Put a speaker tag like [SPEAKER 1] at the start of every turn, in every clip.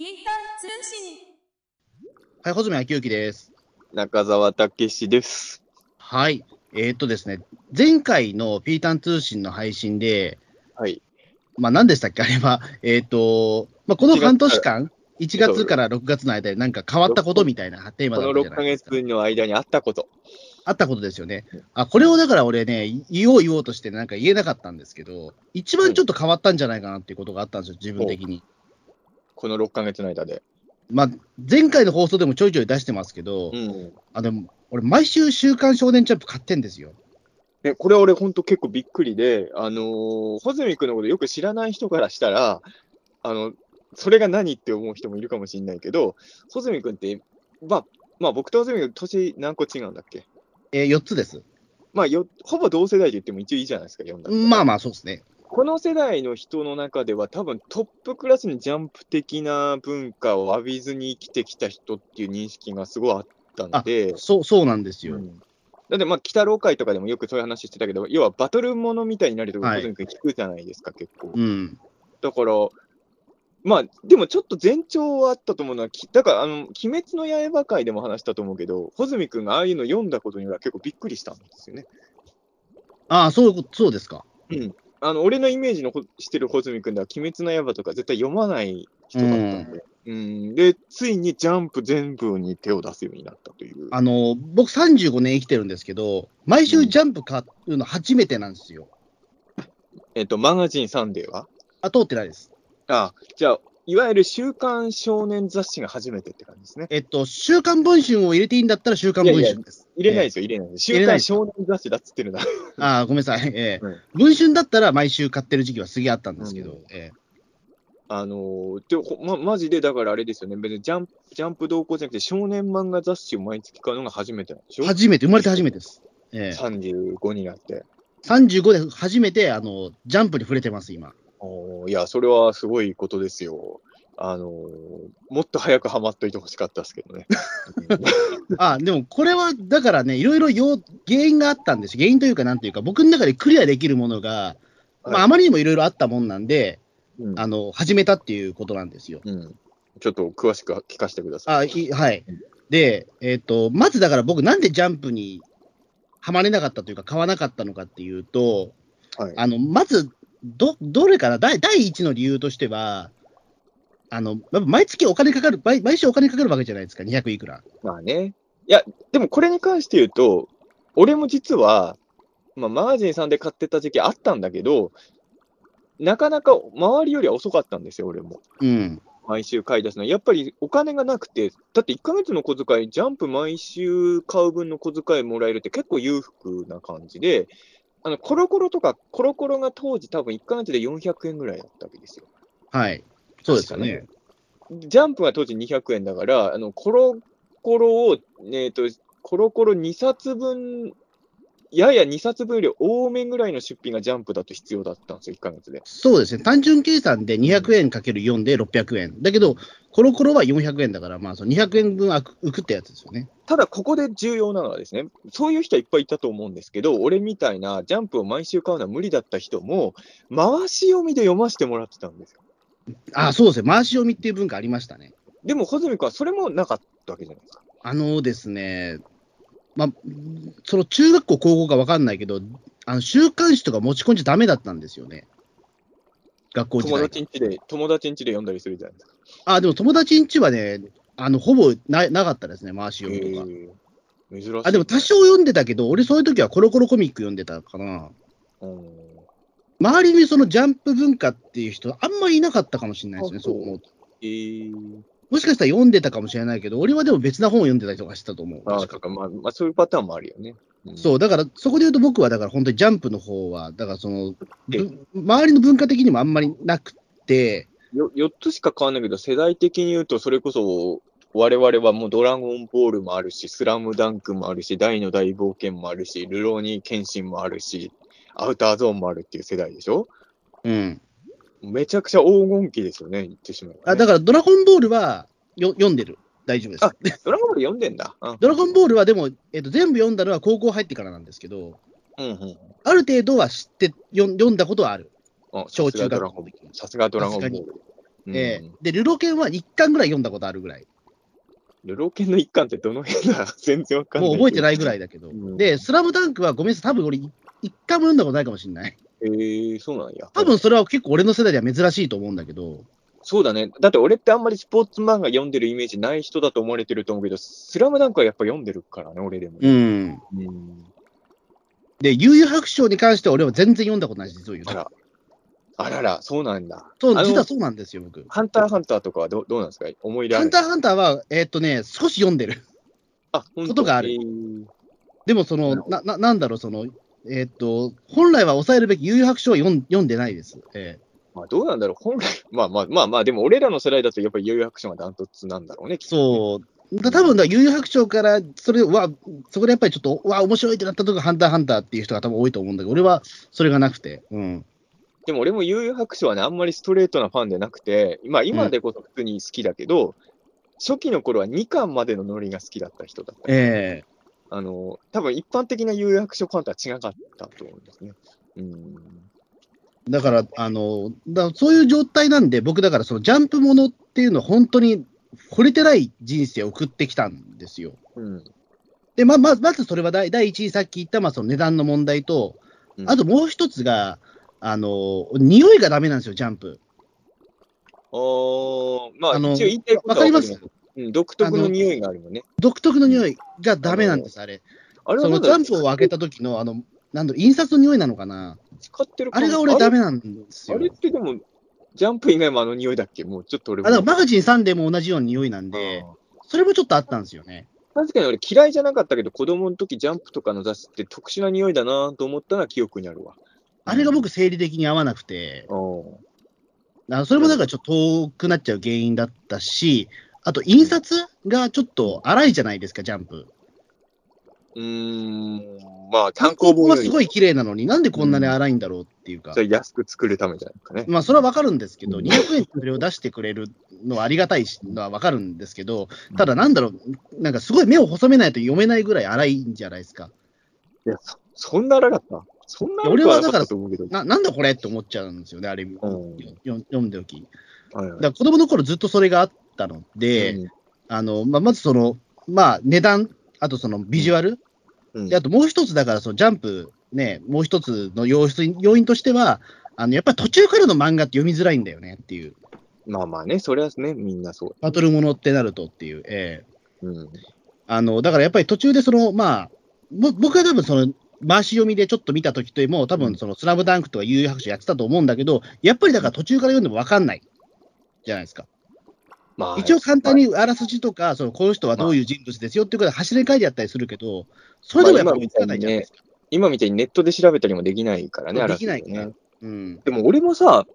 [SPEAKER 1] ピータン通信。
[SPEAKER 2] はい、穂積昭之です。
[SPEAKER 3] 中澤武史です。
[SPEAKER 2] はい。えーっとですね、前回のピータン通信の配信で、
[SPEAKER 3] はい。
[SPEAKER 2] まあ何でしたっけ？あれは、えーっと、まあこの
[SPEAKER 3] 1月
[SPEAKER 2] 半年間、1月から6月の間でなんか変わったことみたいなテーマ
[SPEAKER 3] この
[SPEAKER 2] だったじゃ
[SPEAKER 3] 6ヶ
[SPEAKER 2] ないですか。
[SPEAKER 3] 月の間にあったこと。
[SPEAKER 2] あったことですよね。あ、これをだから俺ね、言おう言おうとしてなんか言えなかったんですけど、一番ちょっと変わったんじゃないかなっていうことがあったんですよ、自分的に。
[SPEAKER 3] この6ヶ月の間で。
[SPEAKER 2] まあ、前回の放送でもちょいちょい出してますけど、
[SPEAKER 3] うん。
[SPEAKER 2] あ、でも、俺毎週週刊少年ジャンプ買ってんですよ。
[SPEAKER 3] で、これ俺ほんと結構びっくりで、あのー、穂積君のことよく知らない人からしたら、あの、それが何って思う人もいるかもしれないけど、穂積君って、まあ、まあ僕と穂積君年何個違うんだっけ？
[SPEAKER 2] えー、4つです。
[SPEAKER 3] まあよ、ほぼ同世代で言っても一応いいじゃないですか、読んだら。
[SPEAKER 2] まあまあ、そうですね。
[SPEAKER 3] この世代の人の中では、多分トップクラスにジャンプ的な文化を浴びずに生きてきた人っていう認識がすごいあったので、
[SPEAKER 2] そう、そうなんですよ。
[SPEAKER 3] うんだって、まあ、北郎会とかでもよくそういう話してたけど、要はバトルものみたいになると、
[SPEAKER 2] はい
[SPEAKER 3] 小泉君聞くじゃないですか、結構。
[SPEAKER 2] うん。
[SPEAKER 3] だから、まあ、でもちょっと前兆はあったと思うのは、きだから、あの、鬼滅の刃会でも話したと思うけど、穂積君がああいうの読んだことには結構びっくりしたんですよね。
[SPEAKER 2] ああ、そうそうですか。
[SPEAKER 3] うん。あの、俺のイメージのほしてる穂積君では、鬼滅の刃とか絶対読まない人だったんで。うん、で、ついにジャンプ全部に手を出すようになったという。
[SPEAKER 2] あの、僕35年生きてるんですけど、毎週ジャンプ買うの初めてなんですよ。
[SPEAKER 3] えっと、マガジンサンデーは？
[SPEAKER 2] あ、通ってないです。
[SPEAKER 3] あじゃあ、いわゆる週刊少年雑誌が初めてって感じですね。
[SPEAKER 2] えっと、週刊文春を入れていいんだったら週刊文
[SPEAKER 3] いやいや
[SPEAKER 2] 春です。
[SPEAKER 3] 入れないですよ、入れないです。週刊少年雑誌だっつってるな。
[SPEAKER 2] ああ、ごめんなさい。ええ
[SPEAKER 3] うん
[SPEAKER 2] 文春だったら毎週買ってる時期はすげえあったんですけど、
[SPEAKER 3] うん
[SPEAKER 2] ええ
[SPEAKER 3] あのーでほま、マジでだからあれですよね、別にジャンプジャンプ同行じゃなくて、少年漫画雑誌を毎月買うのが初めてなんでしょ？
[SPEAKER 2] 初めて、生まれて初めてです。ええ
[SPEAKER 3] ?35 になって。
[SPEAKER 2] 35で初めて、あの、ジャンプに触れてます、今。
[SPEAKER 3] おーいや、それはすごいことですよ。あのーもっと早くハマっといてほしかったですけどね。
[SPEAKER 2] あ、でもこれは、だからね、いろいろ要原因があったんですよ。原因というか、なんていうか、僕の中でクリアできるものが、まあ、
[SPEAKER 3] はい
[SPEAKER 2] あまりにもいろいろあったもんなんで、
[SPEAKER 3] うん
[SPEAKER 2] あの、始めたっていうことなんですよ。
[SPEAKER 3] うんちょっと詳しく聞かせてください。
[SPEAKER 2] あいはい。で、えっ、と、まずだから僕、なんでジャンプにはまれなかったというか、買わなかったのかっていうと、
[SPEAKER 3] はい。
[SPEAKER 2] あの、まず、ど、どれかな？第、第一の理由としては、あの、毎月お金かかる、毎毎週お金かかるわけじゃないですか、200いくら。
[SPEAKER 3] まあね。いや、でもこれに関して言うと、俺も実は、まあ、マガジンさんで買ってた時期あったんだけど、なかなか周りよりは遅かったんですよ、俺も。
[SPEAKER 2] うん。
[SPEAKER 3] 毎週買い出すの。やっぱりお金がなくて、だって1ヶ月の小遣い、ジャンプ毎週買う分の小遣いもらえるって結構裕福な感じで、あの、コロコロとか、コロコロが当時多分1ヶ月で400円ぐらいだったわけですよ。
[SPEAKER 2] はい。そうですよね。
[SPEAKER 3] ジャンプが当時200円だから、あのコロコロを、えー、とコロコロ2冊分、やや2冊分より多めぐらいの出費がジャンプだと必要だったんですよ、1ヶ月で。
[SPEAKER 2] そうですね。単純計算で200円かける4で600円。だけど、コロコロは400円だから、まあ、その200円分浮くってやつですよね。
[SPEAKER 3] ただ、ここで重要なのはですね、そういう人はいっぱいいたと思うんですけど、俺みたいなジャンプを毎週買うのは無理だった人も、回し読みで読ませてもらってたんですよ。
[SPEAKER 2] あ、そうですね。回し読みっていう文化ありましたね。
[SPEAKER 3] でも、穂積君はそれもなかったわけじゃないですか。
[SPEAKER 2] あのですね、まあ、その中学校、高校か分かんないけど、あの週刊誌とか持ち込んじゃダメだったんですよね。学校時
[SPEAKER 3] 友
[SPEAKER 2] 代。
[SPEAKER 3] 達ん家で、友達ん家で読んだりするじゃないですか。
[SPEAKER 2] あ、でも友達ん家はね、あの、ほぼななかったですね、回し読みとか。
[SPEAKER 3] 珍しい。
[SPEAKER 2] あ、でも多少読んでたけど、俺そういう時はコロコロコミック読んでたかな。
[SPEAKER 3] うん
[SPEAKER 2] 周りにそのジャンプ文化っていう人、あんまりいなかったかもしれないですね、
[SPEAKER 3] あそう
[SPEAKER 2] そう思うと。
[SPEAKER 3] えー
[SPEAKER 2] もしかしたら読んでたかもしれないけど、俺はでも別な本を読んでたりとかしてたと思う。
[SPEAKER 3] ああ、
[SPEAKER 2] 確か
[SPEAKER 3] まあ、まあ、そういうパターンもあるよね。うん
[SPEAKER 2] そう、だからそこで言うと僕は、だから本当にジャンプの方は、だからその、周りの文化的にもあんまりなくて、
[SPEAKER 3] よ4つしか変わんないけど、世代的に言うと、それこそ、我々はもうドラゴンボールもあるし、スラムダンクもあるし、大の大冒険もあるし、ルローニケンシンもあるし、アウターゾーンもあるっていう世代でしょ？
[SPEAKER 2] うん。
[SPEAKER 3] めちゃくちゃ黄金期ですよね、言ってしまえば、ね。
[SPEAKER 2] あだからドラゴンボールはよ読んでる。大丈夫です
[SPEAKER 3] あ。ドラゴンボール読んでんだ。うん
[SPEAKER 2] ドラゴンボールはでも、えっと、全部読んだのは高校入ってからなんですけど、
[SPEAKER 3] うんうん。
[SPEAKER 2] ある程度は知って読ん読んだことはある。
[SPEAKER 3] あ
[SPEAKER 2] 小中学校
[SPEAKER 3] さすがドラゴンボール。うん
[SPEAKER 2] ええで、ルロケンは1巻ぐらい読んだことあるぐらい。
[SPEAKER 3] ルロケンの一巻ってどの辺だ？全然わかんない。
[SPEAKER 2] もう覚えてない
[SPEAKER 3] い。
[SPEAKER 2] ぐらいだけど。
[SPEAKER 3] うん
[SPEAKER 2] で、スラムダンクはごめんなさい、多分俺、1巻も読んだことないかもしれない。
[SPEAKER 3] えー、そうなんや。
[SPEAKER 2] 多分それは結構俺の世代では珍しいと思うんだけど、
[SPEAKER 3] そうだね。だって俺ってあんまりスポーツ漫画読んでるイメージない人だと思われてると思うけど、スラムダンクはやっぱ読んでるからね、俺でも。
[SPEAKER 2] うん。
[SPEAKER 3] うん
[SPEAKER 2] で、悠々白書に関しては俺は全然読んだことないです、実を言うと。
[SPEAKER 3] あら。あらら、そうなんだ。
[SPEAKER 2] そう、実はそうなんですよ、僕。
[SPEAKER 3] ハンターハンターとかはどどうなんですか？思い入れある？
[SPEAKER 2] ハンターハンターは、えーっとね、少し読んでる。
[SPEAKER 3] あ、
[SPEAKER 2] ことがある
[SPEAKER 3] えー
[SPEAKER 2] でも、その、な、ななんだろう、その、えーっと、本来は抑えるべき悠々白書は読ん読んでないです。え
[SPEAKER 3] まあ、どうなんだろう、本来、まあまあまあまあ、でも俺らの世代だとやっぱり悠々白書がダントツなんだろうね、
[SPEAKER 2] そう。だ多分だ、悠々白書から、それ、わ、そこでやっぱりちょっと、わ、面白いってなったとこがハンターハンターっていう人が多分多いと思うんだけど、俺はそれがなくて。うん。
[SPEAKER 3] でも俺も悠々白書はね、あんまりストレートなファンでなくて、まあ今でこそ普通に好きだけど、初期の頃は2巻までのノリが好きだった人だった。
[SPEAKER 2] ええ
[SPEAKER 3] あの、多分一般的な悠々白書ファンとは違かったと思うんですね。うん。
[SPEAKER 2] だから、あの、だそういう状態なんで、僕だからそのジャンプものっていうのは本当に惚れてない人生を送ってきたんですよ。
[SPEAKER 3] うん。
[SPEAKER 2] で、ま、ままずそれは第第一にさっき言った、まあ、その値段の問題と、
[SPEAKER 3] うん
[SPEAKER 2] あともう一つが、あの、匂いがダメなんですよ、ジャンプ。
[SPEAKER 3] おーまあ、
[SPEAKER 2] あのわかります
[SPEAKER 3] うん、独特の匂いがあるよね。
[SPEAKER 2] 独特の匂いがダメなんです、あれ。その
[SPEAKER 3] あれはまだ
[SPEAKER 2] ジャンプを開けた時の、あの、なんだ印刷の匂いなのかな。
[SPEAKER 3] 使ってる
[SPEAKER 2] あれが俺ダ
[SPEAKER 3] メ
[SPEAKER 2] メなんです
[SPEAKER 3] あ
[SPEAKER 2] よ。
[SPEAKER 3] れってでも、ジャンプ以外もあの匂いだっけ？もうちょっと俺も
[SPEAKER 2] あだからマガジン3でも同じような匂いなんで、それもちょっとあったんですよね。
[SPEAKER 3] 確かに俺嫌いじゃなかったけど、子供の時ジャンプとかの雑誌って特殊な匂いだなと思ったのは記憶にあるわ。
[SPEAKER 2] あれが僕、生理的に合わなくて、
[SPEAKER 3] お
[SPEAKER 2] あそれもだからちょっと遠くなっちゃう原因だったし、あと印刷がちょっと荒いじゃないですか、ジャンプ。
[SPEAKER 3] うーん、まあ、単
[SPEAKER 2] 単行
[SPEAKER 3] 行本
[SPEAKER 2] はすごい綺麗なのに、なんでこんなに荒いんだろうっていうか。
[SPEAKER 3] それ安く作るためじゃないですかね。
[SPEAKER 2] まあ、それはわかるんですけど、
[SPEAKER 3] うん
[SPEAKER 2] 200円それを出してくれるのはありがたいしのはわかるんですけど、ただなんだろう、なんかすごい目を細めないと読めないぐらい荒いんじゃないですか。
[SPEAKER 3] いや、そそんな荒かった？そんな荒かったと思うけど。
[SPEAKER 2] ななんだこれって思っちゃうんですよね、あれ、
[SPEAKER 3] ん
[SPEAKER 2] よ読んでおき。
[SPEAKER 3] はいはい
[SPEAKER 2] だから子供の頃ずっとそれがあったので、
[SPEAKER 3] うん
[SPEAKER 2] あのまあ、まずその、まあ、値段、あとそのビジュアル、
[SPEAKER 3] うん
[SPEAKER 2] であともう一つ、だからそのジャンプ、ね、もう一つの要因要因としては、あのやっぱり途中からの漫画って読みづらいんだよねっていう、
[SPEAKER 3] まあまあね、それはね、みんなそう。
[SPEAKER 2] バトルものってなるとっていう、ええ
[SPEAKER 3] うん。
[SPEAKER 2] あのだからやっぱり途中でその、まあ、ぼ僕は多分その、回し読みでちょっと見たときとも、多分そのスラムダンクとか悠々白書やってたと思うんだけど、やっぱりだから途中から読んでも分かんないじゃないですか。
[SPEAKER 3] まあ、
[SPEAKER 2] 一応簡単にあらすじとか、そのこの人はどういう人物ですよっていうことで走り書いてあったりするけど、それでもやっぱり追いつかないじゃないですか。
[SPEAKER 3] 今みたいにネットで調べたりもできないからね、
[SPEAKER 2] できないから
[SPEAKER 3] あらすじね。
[SPEAKER 2] うん。
[SPEAKER 3] でも俺もさ、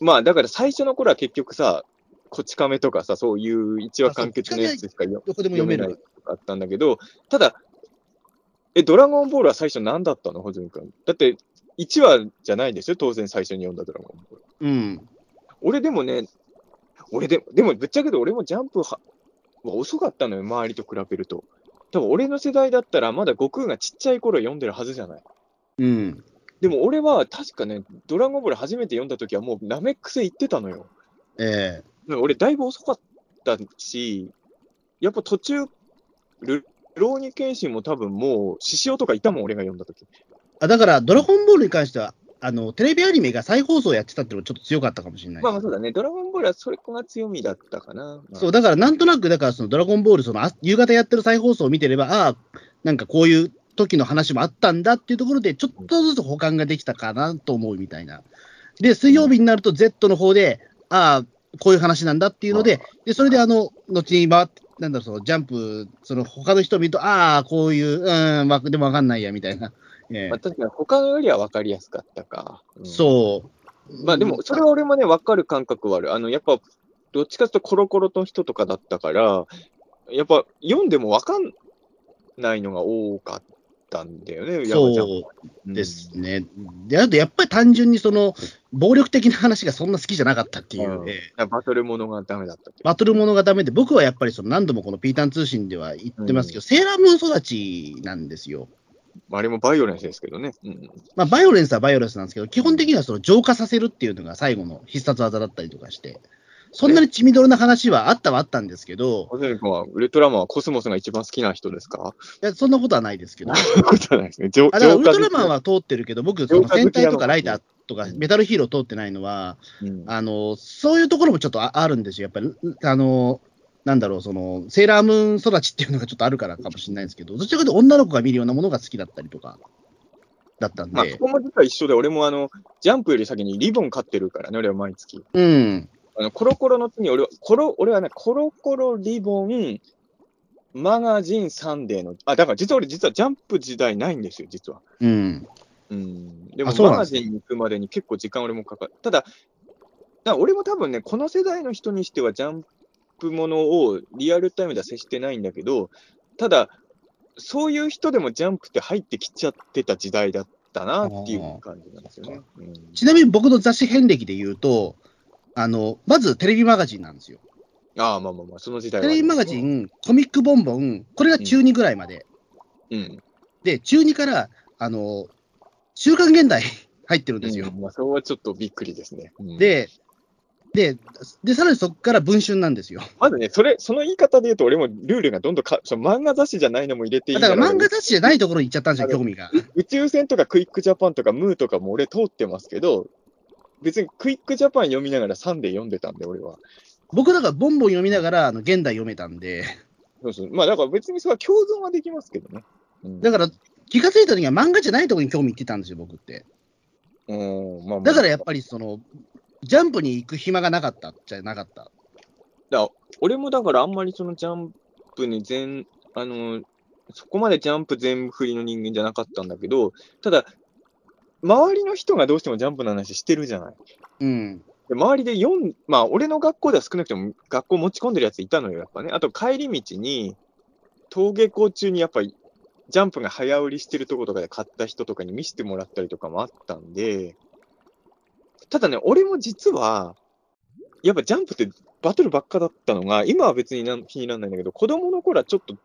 [SPEAKER 3] まあだから最初の頃は結局さ、こち亀とかさ、そういう一話完結のやつしかよ
[SPEAKER 2] どこでも読め
[SPEAKER 3] ない。とかあったんだけど、ただ、え、ドラゴンボールは最初何だったの？ホズミ君。だって、1話じゃないんですよ、当然最初に読んだドラゴンボール。
[SPEAKER 2] うん。
[SPEAKER 3] 俺でもね、俺ででもぶっちゃけど俺もジャンプはは遅かったのよ、周りと比べると。多分俺の世代だったらまだ悟空がちっちゃい頃読んでるはずじゃない。
[SPEAKER 2] うん。
[SPEAKER 3] でも俺は確かね、ドラゴンボール初めて読んだ時はもうナメック星行ってたのよ。
[SPEAKER 2] ええ
[SPEAKER 3] だから俺だいぶ遅かったし、やっぱ途中、ルローニケンシンも多分もう、獅子王とかいたもん、俺が読んだ時。
[SPEAKER 2] あだから、ドラゴンボールに関しては、あのテレビアニメが再放送やってたっていうのがちょっと強かったかもしれない。
[SPEAKER 3] まあまあそうだね、ドラゴンボールはそれが強みだったかな。
[SPEAKER 2] そう、だからなんとなく、だからそのドラゴンボール、そのあ夕方やってる再放送を見てれば、ああ、なんかこういう時の話もあったんだっていうところで、ちょっとずつ保管ができたかなと思うみたいな。で、水曜日になると Z の方で、ああ、こういう話なんだっていうので、でそれであの、後に回って、なんだろう、そのジャンプ、その他の人を見ると、ああ、こういう、うん、わでもわかんないや、みたいな。ええ
[SPEAKER 3] まあ、確かに他のよりは分かりやすかったか。うん
[SPEAKER 2] そう。
[SPEAKER 3] まあでも、それは俺もね、分かる感覚はある。あの、やっぱ、どっちかというとコロコロの人とかだったから、やっぱ読んでも分かんないのが多かったんだよね、
[SPEAKER 2] そうですね。で、あとやっぱり単純にその、暴力的な話がそんな好きじゃなかったっていう、
[SPEAKER 3] うん
[SPEAKER 2] ええ
[SPEAKER 3] うんバトルものがダメだった
[SPEAKER 2] バトルものがダメで、僕はやっぱりその何度もこのピータン通信では言ってますけど、セーラームーン育ちなんですよ。
[SPEAKER 3] まああれもバイオレンスですけどね。うん。
[SPEAKER 2] まあ、バイオレンスはバイオレンスなんですけど、基本的にはその浄化させるっていうのが最後の必殺技だったりとかして、そんなに血みどろな話はあったはあったんですけど、
[SPEAKER 3] 小泉君は、ウルトラマンはコスモスが一番好きな人ですか？
[SPEAKER 2] いやそんなことはないですけど、
[SPEAKER 3] そんなことはないですね。浄
[SPEAKER 2] あウルトラマンは通ってるけど、僕、その戦隊とかライターとか、メタルヒーロー通ってないのは、
[SPEAKER 3] うん。
[SPEAKER 2] あのそういうところもちょっとああるんですよ、やっぱり、あのなんだろう、そのセーラームーン育ちっていうのがちょっとあるからかもしれないですけど、どちらかというと女の子が見るようなものが好きだったりとか、だったん
[SPEAKER 3] まあ、
[SPEAKER 2] で
[SPEAKER 3] そ、こも実は一緒で、俺もあの、ジャンプより先にリボン買ってるからね、俺は毎月。
[SPEAKER 2] うん、
[SPEAKER 3] あの、コロコロの次、俺は、コロ、俺はね、コロコロリボン、マガジン、サンデーの、あ、だから実は俺、実はジャンプ時代ないんですよ、実は。
[SPEAKER 2] うん、
[SPEAKER 3] うん。でも、マガジンに行くまでに結構時間俺もかかる。ただ、だ俺も多分ね、この世代の人にしては、ジャンプものをリアルタイムでは接してないんだけど、ただ、そういう人でもジャンプって入ってきちゃってた時代だったなっていう感じなんですよね。うん
[SPEAKER 2] ちなみに僕の雑誌遍歴で言うと、あのまずテレビマガジンなんですよ。
[SPEAKER 3] ああ、まあまあまあ、その時代は。
[SPEAKER 2] テレビマガジ。ン、コミックボンボン、これが中2ぐらいまで。
[SPEAKER 3] うん。
[SPEAKER 2] で、中2から、あの、週刊現代 入ってるんですよ。
[SPEAKER 3] うんまあ、それはちょっとびっくりですね。うん、
[SPEAKER 2] で、で、で、さらにそこから文春なんですよ。
[SPEAKER 3] まずね、それ、その言い方で言うと、俺もルールがどんどんか、その漫画雑誌じゃないのも入れていい
[SPEAKER 2] だから漫画
[SPEAKER 3] 画
[SPEAKER 2] 雑誌じゃないところに行っちゃったんですよ、興味が。
[SPEAKER 3] 宇宙船とかクイックジャパンとかムーとかも俺通ってますけど、別にクイックジャパン読みながらサンデー読んでたんで、俺は。
[SPEAKER 2] 僕だからボンボン読みながら、あの、現代読めたんで、
[SPEAKER 3] そうそう。まあ、だから別にそれは共存はできますけどね。うん、
[SPEAKER 2] だから気がついた時は漫画じゃないところに興味いってたんですよ、僕って。
[SPEAKER 3] うん、まあまあ、
[SPEAKER 2] だからやっぱりその、ジャンプに行く暇がなかったじゃなかった。
[SPEAKER 3] だ俺もだからあんまりそのジャンプに全、あの、そこまでジャンプ全部振りの人間じゃなかったんだけど、ただ、周りの人がどうしてもジャンプの話してるじゃない。
[SPEAKER 2] うん。
[SPEAKER 3] で周りで読ん、まあ、俺の学校では少なくとも学校持ち込んでるやついたのよ、やっぱね。あと、帰り道に、登下校中にやっぱり、ジャンプが早売りしてるとことかで買った人とかに見せてもらったりとかもあったんで、ただね、俺も実は、やっぱジャンプってバトルばっかだったのが、今は別になん気にならないんだけど、子供の頃はちょっと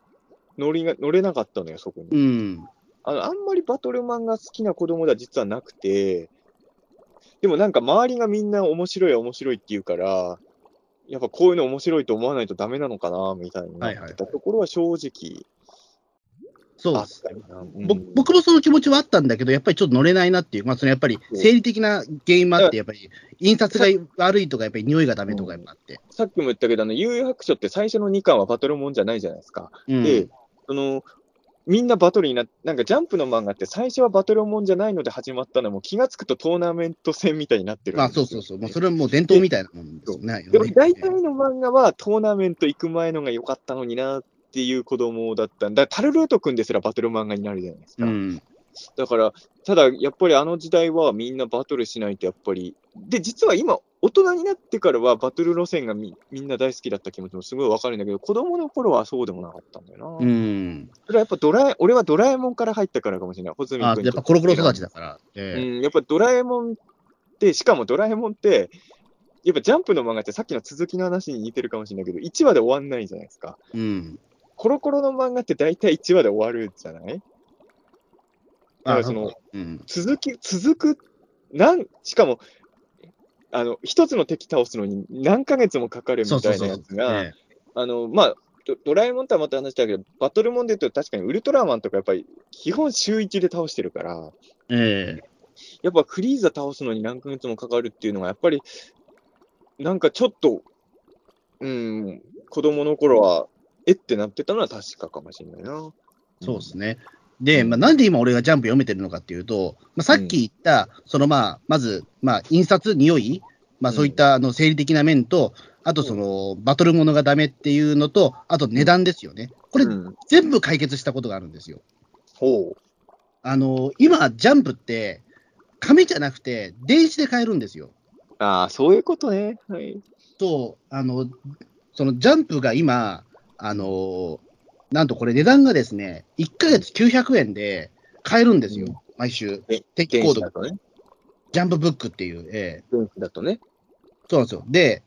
[SPEAKER 3] 乗りが乗れなかったのよ、そこに。
[SPEAKER 2] うん。
[SPEAKER 3] あの、あんまりバトルマンが好きな子供では実はなくて、でもなんか周りがみんな面白い面白いって言うから、やっぱこういうの面白いと思わないとダメなのかな、みたいになってたところは正直
[SPEAKER 2] そうです。
[SPEAKER 3] うん
[SPEAKER 2] ぼ僕もその気持ちはあったんだけど、やっぱりちょっと乗れないなっていう、まあ、そのやっぱり生理的な原因もあって、やっぱり印刷が悪いとか、やっぱり匂いがダメとかやっぱあって。
[SPEAKER 3] さっきも言ったけど、あの、悠々白書って最初の2巻はバトルもんじゃないじゃないですか。
[SPEAKER 2] うん
[SPEAKER 3] で、その、みんなバトルになって、なんかジャンプの漫画って最初はバトルもんじゃないので始まったのも気がつくとトーナメント戦みたいになってるん
[SPEAKER 2] まあそうそうそう、もうそれはもう伝統みたいなもんですよね。
[SPEAKER 3] でも大体の漫画はトーナメント行く前のが良かったのになっていう子供だったんだ。タルルート君ですらバトル漫画になるじゃないですか。
[SPEAKER 2] うん。
[SPEAKER 3] だから、ただやっぱりあの時代はみんなバトルしないとやっぱり。で、実は今、大人になってからはバトル路線がみみんな大好きだった気持ちもすごいわかるんだけど、子供の頃はそうでもなかったんだよな。
[SPEAKER 2] うん。
[SPEAKER 3] それはやっぱドラえ、俺はドラえもんから入ったからかもしれない。穂積
[SPEAKER 2] あ
[SPEAKER 3] 君
[SPEAKER 2] やっぱコロコロ育ちだから。
[SPEAKER 3] う
[SPEAKER 2] ええ
[SPEAKER 3] ん、やっぱドラえもんって、しかもドラえもんって、やっぱジャンプの漫画ってさっきの続きの話に似てるかもしれないけど、1話で終わんないじゃないですか。
[SPEAKER 2] うん。
[SPEAKER 3] コロコロの漫画って大体1話で終わるじゃない？だからその、
[SPEAKER 2] うん。
[SPEAKER 3] 続き、続く、なん、しかも、あの、一つの敵倒すのに何ヶ月もかかるみたいなやつが、
[SPEAKER 2] え
[SPEAKER 3] あの、まあ、ドドラえもんとはまた話したけど、バトルモンで言うと確かにウルトラマンとかやっぱり基本週1で倒してるから、
[SPEAKER 2] ええ。
[SPEAKER 3] やっぱフリーザ倒すのに何ヶ月もかかるっていうのが、やっぱり、なんかちょっと、うん、子供の頃は、えってなってたのは確かかもしれないな。
[SPEAKER 2] そうですね。で、まあ、なんで今俺がジャンプ読めてるのかっていうと、まあ、さっき言った、そのまあ、まず、まあ、印刷、匂い、まあ、そういったあの生理的な面と、あとその、バトルものがダメっていうのと、あと値段ですよね。これ、
[SPEAKER 3] うん、
[SPEAKER 2] 全部解決したことがあるんですよ。
[SPEAKER 3] ほ
[SPEAKER 2] あの、今、ジャンプって、紙じゃなくて、電子で買えるんですよ。
[SPEAKER 3] う。ああ、そういうことね。はい。
[SPEAKER 2] と、あの、そのジャンプが今、あの、なんとこれ値段がですね、1ヶ月900円で買えるんですよ、
[SPEAKER 3] うん
[SPEAKER 2] 毎週
[SPEAKER 3] え。
[SPEAKER 2] 定期
[SPEAKER 3] 電
[SPEAKER 2] 購読、
[SPEAKER 3] ね。
[SPEAKER 2] ジャンプブックっていう、ええ
[SPEAKER 3] 電子だとね。
[SPEAKER 2] そうなんですよ。で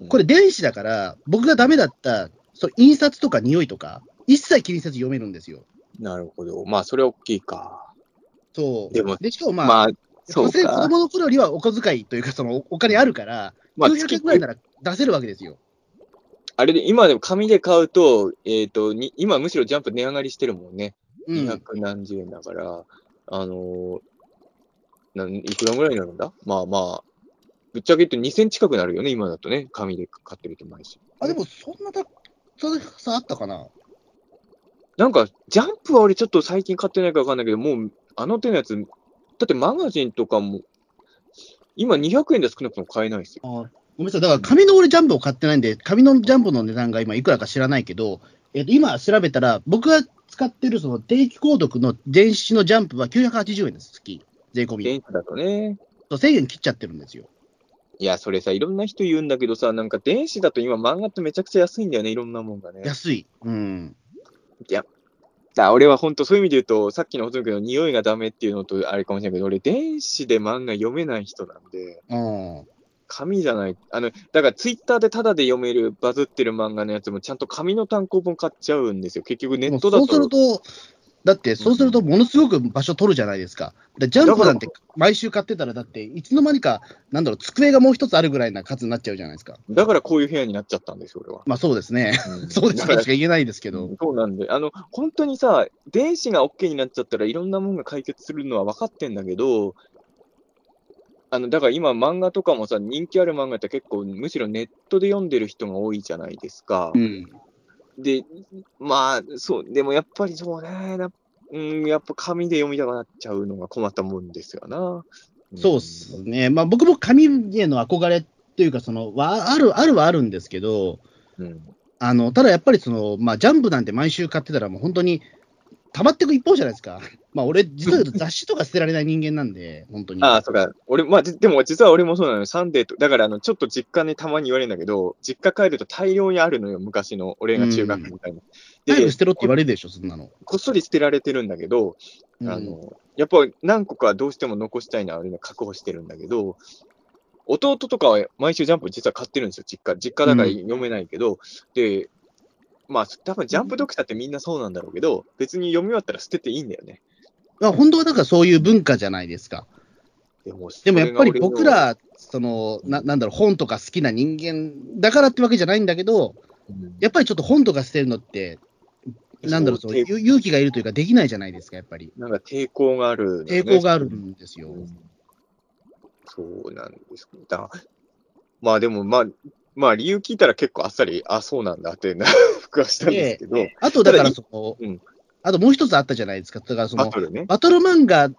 [SPEAKER 3] うん、
[SPEAKER 2] これ電子だから、僕がダメだった、そう印刷とか匂いとか、一切気にせず読めるんですよ。
[SPEAKER 3] なるほど。まあ、それは大きいか。
[SPEAKER 2] そう。
[SPEAKER 3] でも
[SPEAKER 2] で、しかもまあ、
[SPEAKER 3] まあ、そう
[SPEAKER 2] 子
[SPEAKER 3] か。
[SPEAKER 2] 供の頃よりはお小遣いというか、そのおお金あるから、
[SPEAKER 3] まあ、
[SPEAKER 2] 900円ぐらいなら出せるわけですよ。
[SPEAKER 3] あれで、今でも紙で買うと、えっ、とに、今むしろジャンプ値上がりしてるもんね。
[SPEAKER 2] うん、
[SPEAKER 3] 200何十円だから、あのーなんいくらぐらいになるんだ？まあまあ、ぶっちゃけ言って2000近くなるよね、今だとね。紙で買ってると毎週。
[SPEAKER 2] あ、でもそんなた差あったかな？
[SPEAKER 3] なんか、ジャンプは俺ちょっと最近買ってないからわかんないけど、もう、あの手のやつ、だってマガジンとかも、今200円で少なくとも買えないですよ。
[SPEAKER 2] あごめんなさい、だから紙の俺ジャンプを買ってないんで、紙のジャンプの値段が今いくらか知らないけど、えっと今調べたら、僕が使ってるその定期購読の電子のジャンプは980円です、月、税込み。
[SPEAKER 3] 電子だとね。
[SPEAKER 2] そう1000円切っちゃってるんですよ。
[SPEAKER 3] いや、それさ、いろんな人言うんだけどさ、なんか電子だと今漫画ってめちゃくちゃ安いんだよね、いろんなもんがね。
[SPEAKER 2] 安い。うん。
[SPEAKER 3] いや、だ俺は本当そういう意味で言うと、さっきのほとんどの匂いがダメっていうのとあれかもしれないけど、俺電子で漫画読めない人なんで、
[SPEAKER 2] うん。
[SPEAKER 3] 紙じゃない。あの、だからツイッターでタダで読める、バズってる漫画のやつもちゃんと紙の単行本買っちゃうんですよ。結局ネットだ
[SPEAKER 2] そうする
[SPEAKER 3] と。
[SPEAKER 2] と、だってそうするとものすごく場所取るじゃないですか。でジャンプなんて毎週買ってたら、だっていつの間にか、なんだろう、机がもう一つあるぐらいな数になっちゃうじゃないですか。
[SPEAKER 3] だからこういう部屋になっちゃったんですよ、俺は。
[SPEAKER 2] まあそうですね。
[SPEAKER 3] うん
[SPEAKER 2] そうです
[SPEAKER 3] だから
[SPEAKER 2] かしか言えないですけど。
[SPEAKER 3] そうなんで、あの、本当にさ、電子が OK になっちゃったらいろんなものが解決するのは分かってんだけど、あの、だから今漫画とかもさ、人気ある漫画って結構むしろネットで読んでる人が多いじゃないですか
[SPEAKER 2] う。ん。
[SPEAKER 3] で、まあ、そう、でもやっぱりそうね、なうん、やっぱ紙で読みたくなっちゃうのが困ったもんですよな。
[SPEAKER 2] そうっすね。まあ僕も紙への憧れというか、その、はある、あるはあるんですけど、
[SPEAKER 3] うん。
[SPEAKER 2] あの、ただやっぱりその、まあジャンプなんて毎週買ってたらもう本当に、溜まっていく一方じゃないですか。まあ俺、実は雑誌とか捨てられない人間なんで、本当に。
[SPEAKER 3] ああ、そうか。俺、まあ、じでも実は俺もそうなのよ。サンデーと、だからあの、ちょっと実家にたまに言われるんだけど、実家帰ると大量にあるのよ、昔の。俺が中学みたいな。
[SPEAKER 2] 早く捨てろって言われるでしょ、そんなの。
[SPEAKER 3] こっそり捨てられてるんだけど、
[SPEAKER 2] うん
[SPEAKER 3] あの、やっぱ何個かどうしても残したいのは俺が確保してるんだけど、弟とかは毎週ジャンプ実は買ってるんですよ、実家。実家だから読めないけど、で、まあ、多分ジャンプ読者ってみんなそうなんだろうけど、別に読み終わったら捨てていいんだよね。
[SPEAKER 2] まあ本当はだからそういう文化じゃないですか。
[SPEAKER 3] でも、
[SPEAKER 2] でもやっぱり僕ら、そのな、なんだろう、本とか好きな人間だからってわけじゃないんだけど、やっぱりちょっと本とか捨てるのって、なんだろう、そう勇気がいるというか、できないじゃないですか、やっぱり。
[SPEAKER 3] なんか抵抗があるのね、
[SPEAKER 2] 抵抗があるんですよ。
[SPEAKER 3] うんそうなんですだまあでも、まあ、まあ理由聞いたら結構あっさり、あ、そうなんだってな、服はしたんですけど、
[SPEAKER 2] あと、だからその、
[SPEAKER 3] うん
[SPEAKER 2] あともう一つあったじゃないですか。だからその、
[SPEAKER 3] バトルね。
[SPEAKER 2] バトル漫画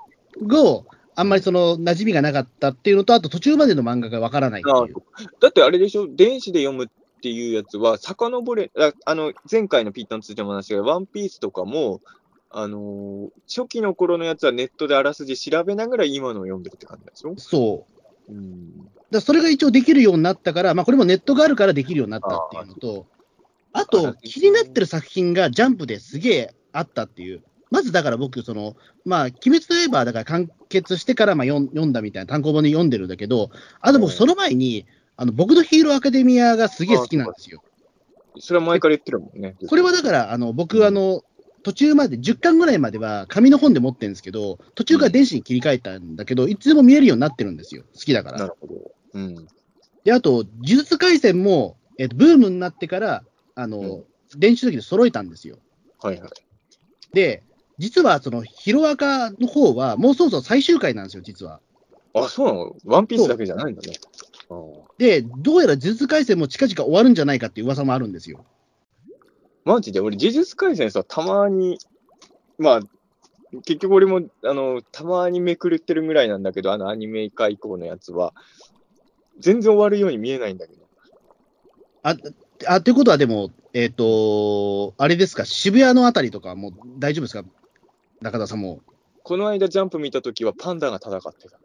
[SPEAKER 2] を、あんまりその、馴染みがなかったっていうのと、あと途中までの漫画がわからない。
[SPEAKER 3] だってあれでしょ、電子で読むっていうやつは、遡れ、ああの、前回のピーターについても話したけど、ワンピースとかも、あのー初期の頃のやつはネットであらすじ調べながら今のを読んでるって感じなんですよ。
[SPEAKER 2] そう。
[SPEAKER 3] うん。
[SPEAKER 2] だそれが一応できるようになったから、まあ、これもネットがあるからできるようになったっていうのと、あ
[SPEAKER 3] あ
[SPEAKER 2] と、気になってる作品がジャンプですげえあったっていう。まずだから僕、その、まあ、鬼滅の刃だから完結してからまあ読ん読んだみたいな単行本で読んでるんだけど、あと僕その前に、あの、僕のヒーローアカデミアがすげえ好きなんですよ。
[SPEAKER 3] それは前から言ってるもんね。
[SPEAKER 2] これはだから、あの、僕、あの、途中まで、10巻ぐらいまでは紙の本で持ってるんですけど、途中から電子に切り替えたんだけど、いつでも見えるようになってるんですよ。好きだから。
[SPEAKER 3] なるほど。うん。
[SPEAKER 2] で、あと、呪術廻戦も、えっとブームになってから、あの、
[SPEAKER 3] うん
[SPEAKER 2] 電子書籍で揃えたんですよ。
[SPEAKER 3] はいはい。
[SPEAKER 2] で、実は、その、ヒロアカの方は、もうそろそろ最終回なんですよ、実は。
[SPEAKER 3] あ、そうなの？ワンピースだけじゃないんだね。
[SPEAKER 2] で、どうやら呪術廻戦も近々終わるんじゃないかっていう噂もあるんですよ。
[SPEAKER 3] マジで俺、呪術廻戦さ、たまに、まあ、結局俺も、あの、たまにめくれてるぐらいなんだけど、あのアニメ化以降のやつは、全然終わるように見えないんだけど。
[SPEAKER 2] あ、あっていうことは、でも、えっ、と、あれですか、渋谷のあたりとかもう大丈夫ですか？中田さんも。
[SPEAKER 3] この間ジャンプ見たときはパンダが戦ってた。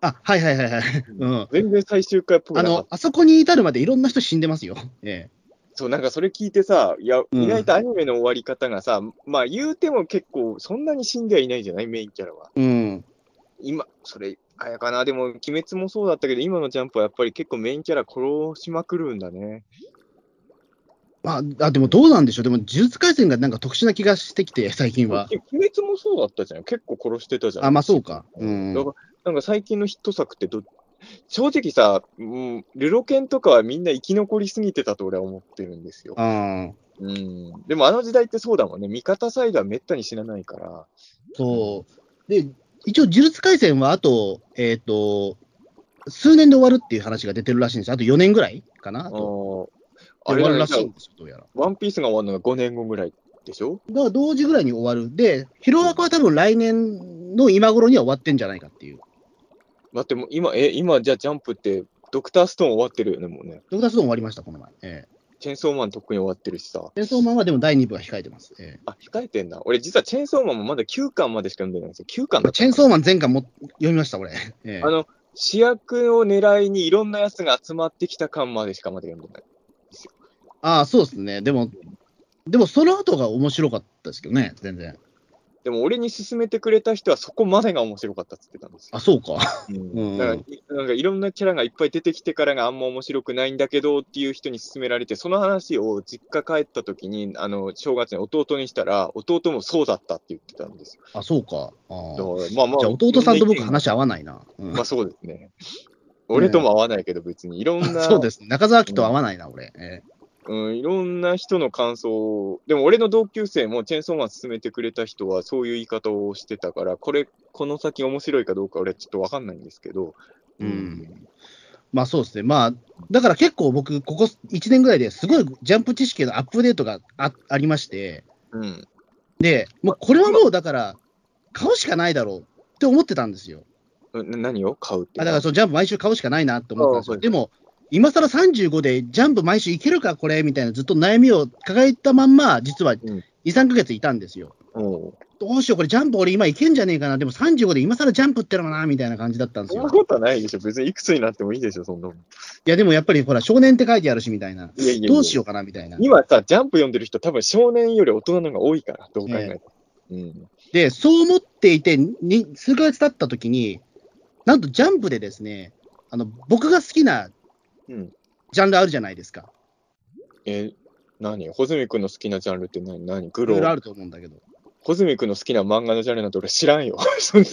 [SPEAKER 2] あ、はいはいはいはい。うん。
[SPEAKER 3] 全然最終回っぽく
[SPEAKER 2] あの、。あそこに至るまでいろんな人死んでますよ。え
[SPEAKER 3] そう、なんかそれ聞いてさ、いや、
[SPEAKER 2] うん
[SPEAKER 3] 意外とアニメの終わり方がさ、まあ言うても結構、そんなに死んではいないじゃない？メインキャラは。
[SPEAKER 2] え。うん。
[SPEAKER 3] 今、それ、あやかな、でも、鬼滅もそうだったけど、今のジャンプはやっぱり結構メインキャラ殺しまくるんだね。
[SPEAKER 2] まあ、あでもどうなんでしょう？でも、呪術廻戦がなんか特殊な気がしてきて、最近は。
[SPEAKER 3] え鬼滅もそうだったじゃん。結構殺してたじゃん。
[SPEAKER 2] あ、まあそうか。うん。
[SPEAKER 3] だからなんか最近のヒット作ってど、正直さ、うん、ルロケンとかはみんな生き残りすぎてたと俺は思ってるんですよ。
[SPEAKER 2] あ
[SPEAKER 3] うん。でもあの時代ってそうだもんね。味方サイドはめったに死なないから。
[SPEAKER 2] そう。で、一応、呪術廻戦はあと、えっ、と、数年で終わるっていう話が出てるらしいんですよ。あと4年ぐらいかな
[SPEAKER 3] あ
[SPEAKER 2] あと
[SPEAKER 3] ーあ
[SPEAKER 2] で終わるらしいんですよ、どうやら。
[SPEAKER 3] ワンピースが終わるのが5年後ぐらいでしょ？
[SPEAKER 2] だから同時ぐらいに終わる。で、ヒロアカは多分来年の今頃には終わってんじゃないかっていう。
[SPEAKER 3] だってもう今、え、今じゃあジャンプって、ドクターストーン終わってるよね、もうね。
[SPEAKER 2] ドクターストーン終わりました、この前。ええ
[SPEAKER 3] チェンソーマンとっくに終わってるしさ。
[SPEAKER 2] チェンソーマンはでも第2部が控えてます。え
[SPEAKER 3] あ、控えてんだ。俺実はチェンソーマンもまだ9巻までしか読んでないんですよ。9巻だ
[SPEAKER 2] チェンソーマン全巻も読みました、俺。ええ
[SPEAKER 3] あの、主役を狙いにいろんなやつが集まってきた巻までしかまだ読んでない。
[SPEAKER 2] ああ、そうですね。でも、でもその後が面白かったですけどね、全然。
[SPEAKER 3] でも俺に勧めてくれた人はそこまでが面白かったっつってたんですよ。
[SPEAKER 2] あ、そうか。
[SPEAKER 3] うん
[SPEAKER 2] うん
[SPEAKER 3] だからいなんかいろんなキャラがいっぱい出てきてからがあんま面白くないんだけどっていう人に勧められて、その話を実家帰った時に、あの、正月に弟にしたら、弟もそうだったって言ってたんですよ。
[SPEAKER 2] あ、そうか。あ
[SPEAKER 3] まあまあ。
[SPEAKER 2] じゃあ、弟さんと僕話合わないな。うん
[SPEAKER 3] まあそうですね。俺とも合わないけど別にいろんな、
[SPEAKER 2] そうです。中澤家と合わないな、俺。ええ
[SPEAKER 3] うん、いろんな人の感想を、でも俺の同級生もチェーンソーマン勧めてくれた人はそういう言い方をしてたから、これ、この先面白いかどうか俺はちょっとわかんないんですけど、
[SPEAKER 2] うん。まあそうですね。まあ、だから結構僕、ここ1年ぐらいですごいジャンプ知識のアップデートがあありまして、
[SPEAKER 3] うん。
[SPEAKER 2] で、もうこれはもうだから、買うしかないだろうって思ってたんですよ。
[SPEAKER 3] な何を？買うって
[SPEAKER 2] あだからそのジャンプ毎週買うしかないなって思ってたんですよ。でも、今更35でジャンプ毎週いけるか、これみたいなずっと悩みを抱えたまんま、実は2、
[SPEAKER 3] うん
[SPEAKER 2] 3ヶ月いたんですよ。
[SPEAKER 3] うん
[SPEAKER 2] どうしよう、これジャンプ俺今いけんじゃねえかな。でも35で今更ジャンプってのもな、みたいな感じだったんですよ
[SPEAKER 3] そんな。ことはないでしょ。別にいくつになってもいいでしょ、そんなもん。
[SPEAKER 2] いや、でもやっぱりほら、少年って書いてあるし、みたいな。
[SPEAKER 3] いやいやいや
[SPEAKER 2] どうしようかな、みたいな。
[SPEAKER 3] 今さ、ジャンプ読んでる人、多分少年より大人の方が多いから、どう考えても。うん。
[SPEAKER 2] で、そう思っていて、に数ヶ月経った時に、なんとジャンプでですね、あの、僕が好きな
[SPEAKER 3] うん。
[SPEAKER 2] ジャンルあるじゃないですか。
[SPEAKER 3] え、何？穂積君の好きなジャンルって何？何？グロー
[SPEAKER 2] いろいろあると思うんだけど。
[SPEAKER 3] 穂積君の好きな漫画のジャンルなんて俺知らんよ。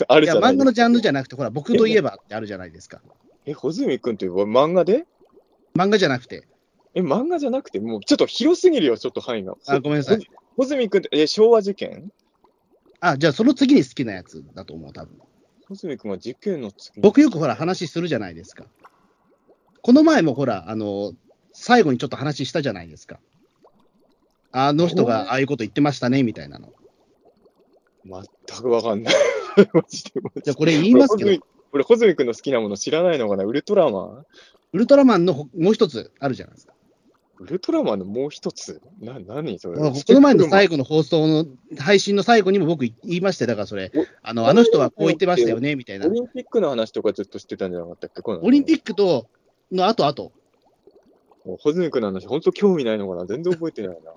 [SPEAKER 3] あるじゃない
[SPEAKER 2] 漫画のジャンルじ
[SPEAKER 3] ゃ
[SPEAKER 2] ゃなくて、ほら、僕といえばってあるじゃないですか。
[SPEAKER 3] え、穂積君って漫画で？
[SPEAKER 2] 漫画じゃなくて。
[SPEAKER 3] え、漫画じゃなくて、もうちょっと広すぎるよ、ちょっと範囲が。
[SPEAKER 2] あ、ごめんなさい。
[SPEAKER 3] 穂積君って、え、昭和事件？
[SPEAKER 2] あ、じゃあその次に好きなやつだと思う、多分。
[SPEAKER 3] 穂積君は事件の次に。
[SPEAKER 2] 僕よくほら、話するじゃないですか。この前もほら、あの、最後にちょっと話したじゃないですか。あの人がああいうこと言ってましたね、みたいなの。
[SPEAKER 3] 全くわかんない。マジでマジで。
[SPEAKER 2] じゃあこれ言いますけど、
[SPEAKER 3] 俺、穂積君の好きなもの知らないのかな？ウルトラマン？
[SPEAKER 2] ウルトラマンのほもう一つあるじゃないですか。
[SPEAKER 3] ウルトラマンのもう一つ？な、何それ？
[SPEAKER 2] この前の最後の放送の配信の最後にも僕言いまして、だからそれ、あのあの人はこう言ってましたよねみたいな。
[SPEAKER 3] オ。リンピックの話とかずっとしてたんじゃなかったっけ？
[SPEAKER 2] オリンピ
[SPEAKER 3] ッ
[SPEAKER 2] ックとの後後
[SPEAKER 3] ク穂積君の話、本当興味ないのかな全然覚えてないな。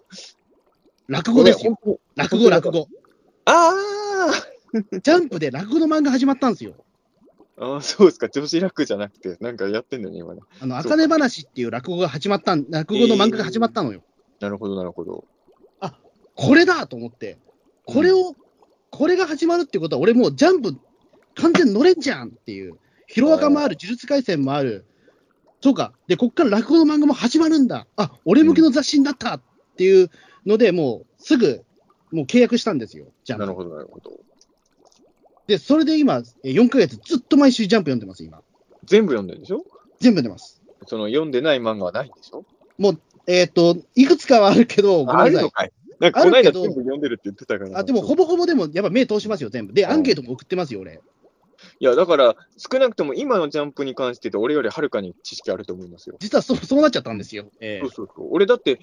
[SPEAKER 2] 落語ですよ。落語、落語。
[SPEAKER 3] 当あ
[SPEAKER 2] ジャンプで落語の漫画始まったんですよ。
[SPEAKER 3] ーあー、そうですか。女子楽じゃなくて、なんかやってんのね、今ね。
[SPEAKER 2] あの、あかね話っていう落語が始まったん、落語の漫画が始まったのよ。
[SPEAKER 3] なるほど、なるほど。
[SPEAKER 2] これだと思って、これを、これが始まるってことは、俺もうジャンプ完全乗れんじゃんっていう。ヒロアカもある、呪術廻戦もある。そうか。で、こっから落語の漫画も始まるんだ。あ、俺向けの雑誌になったっていうので、もうすぐ、もう契約したんですよ。ジャンプ。
[SPEAKER 3] なるほど、なるほど。
[SPEAKER 2] で、それで今、え4ヶ月ずっと毎週ジャンプ読んでます、今。
[SPEAKER 3] 全部読んでるでしょ？
[SPEAKER 2] 全部読んでます。
[SPEAKER 3] その読んでない漫画はないんでしょ？
[SPEAKER 2] えっ、と、いくつかはあるけど、ごめんなさい。
[SPEAKER 3] なんかこの間
[SPEAKER 2] あるけど
[SPEAKER 3] 全部読んでるって言ってたから。
[SPEAKER 2] あでも、ほぼほぼでも、やっぱ目通しますよ、全部。で、
[SPEAKER 3] うん
[SPEAKER 2] アンケートも送ってますよ、俺。
[SPEAKER 3] いや、だから、少なくとも今のジャンプに関して言うと、俺よりはるかに知識あると思いますよ。
[SPEAKER 2] 実はそうそうなっちゃったんですよ。ええ
[SPEAKER 3] そうそうそう。俺だって、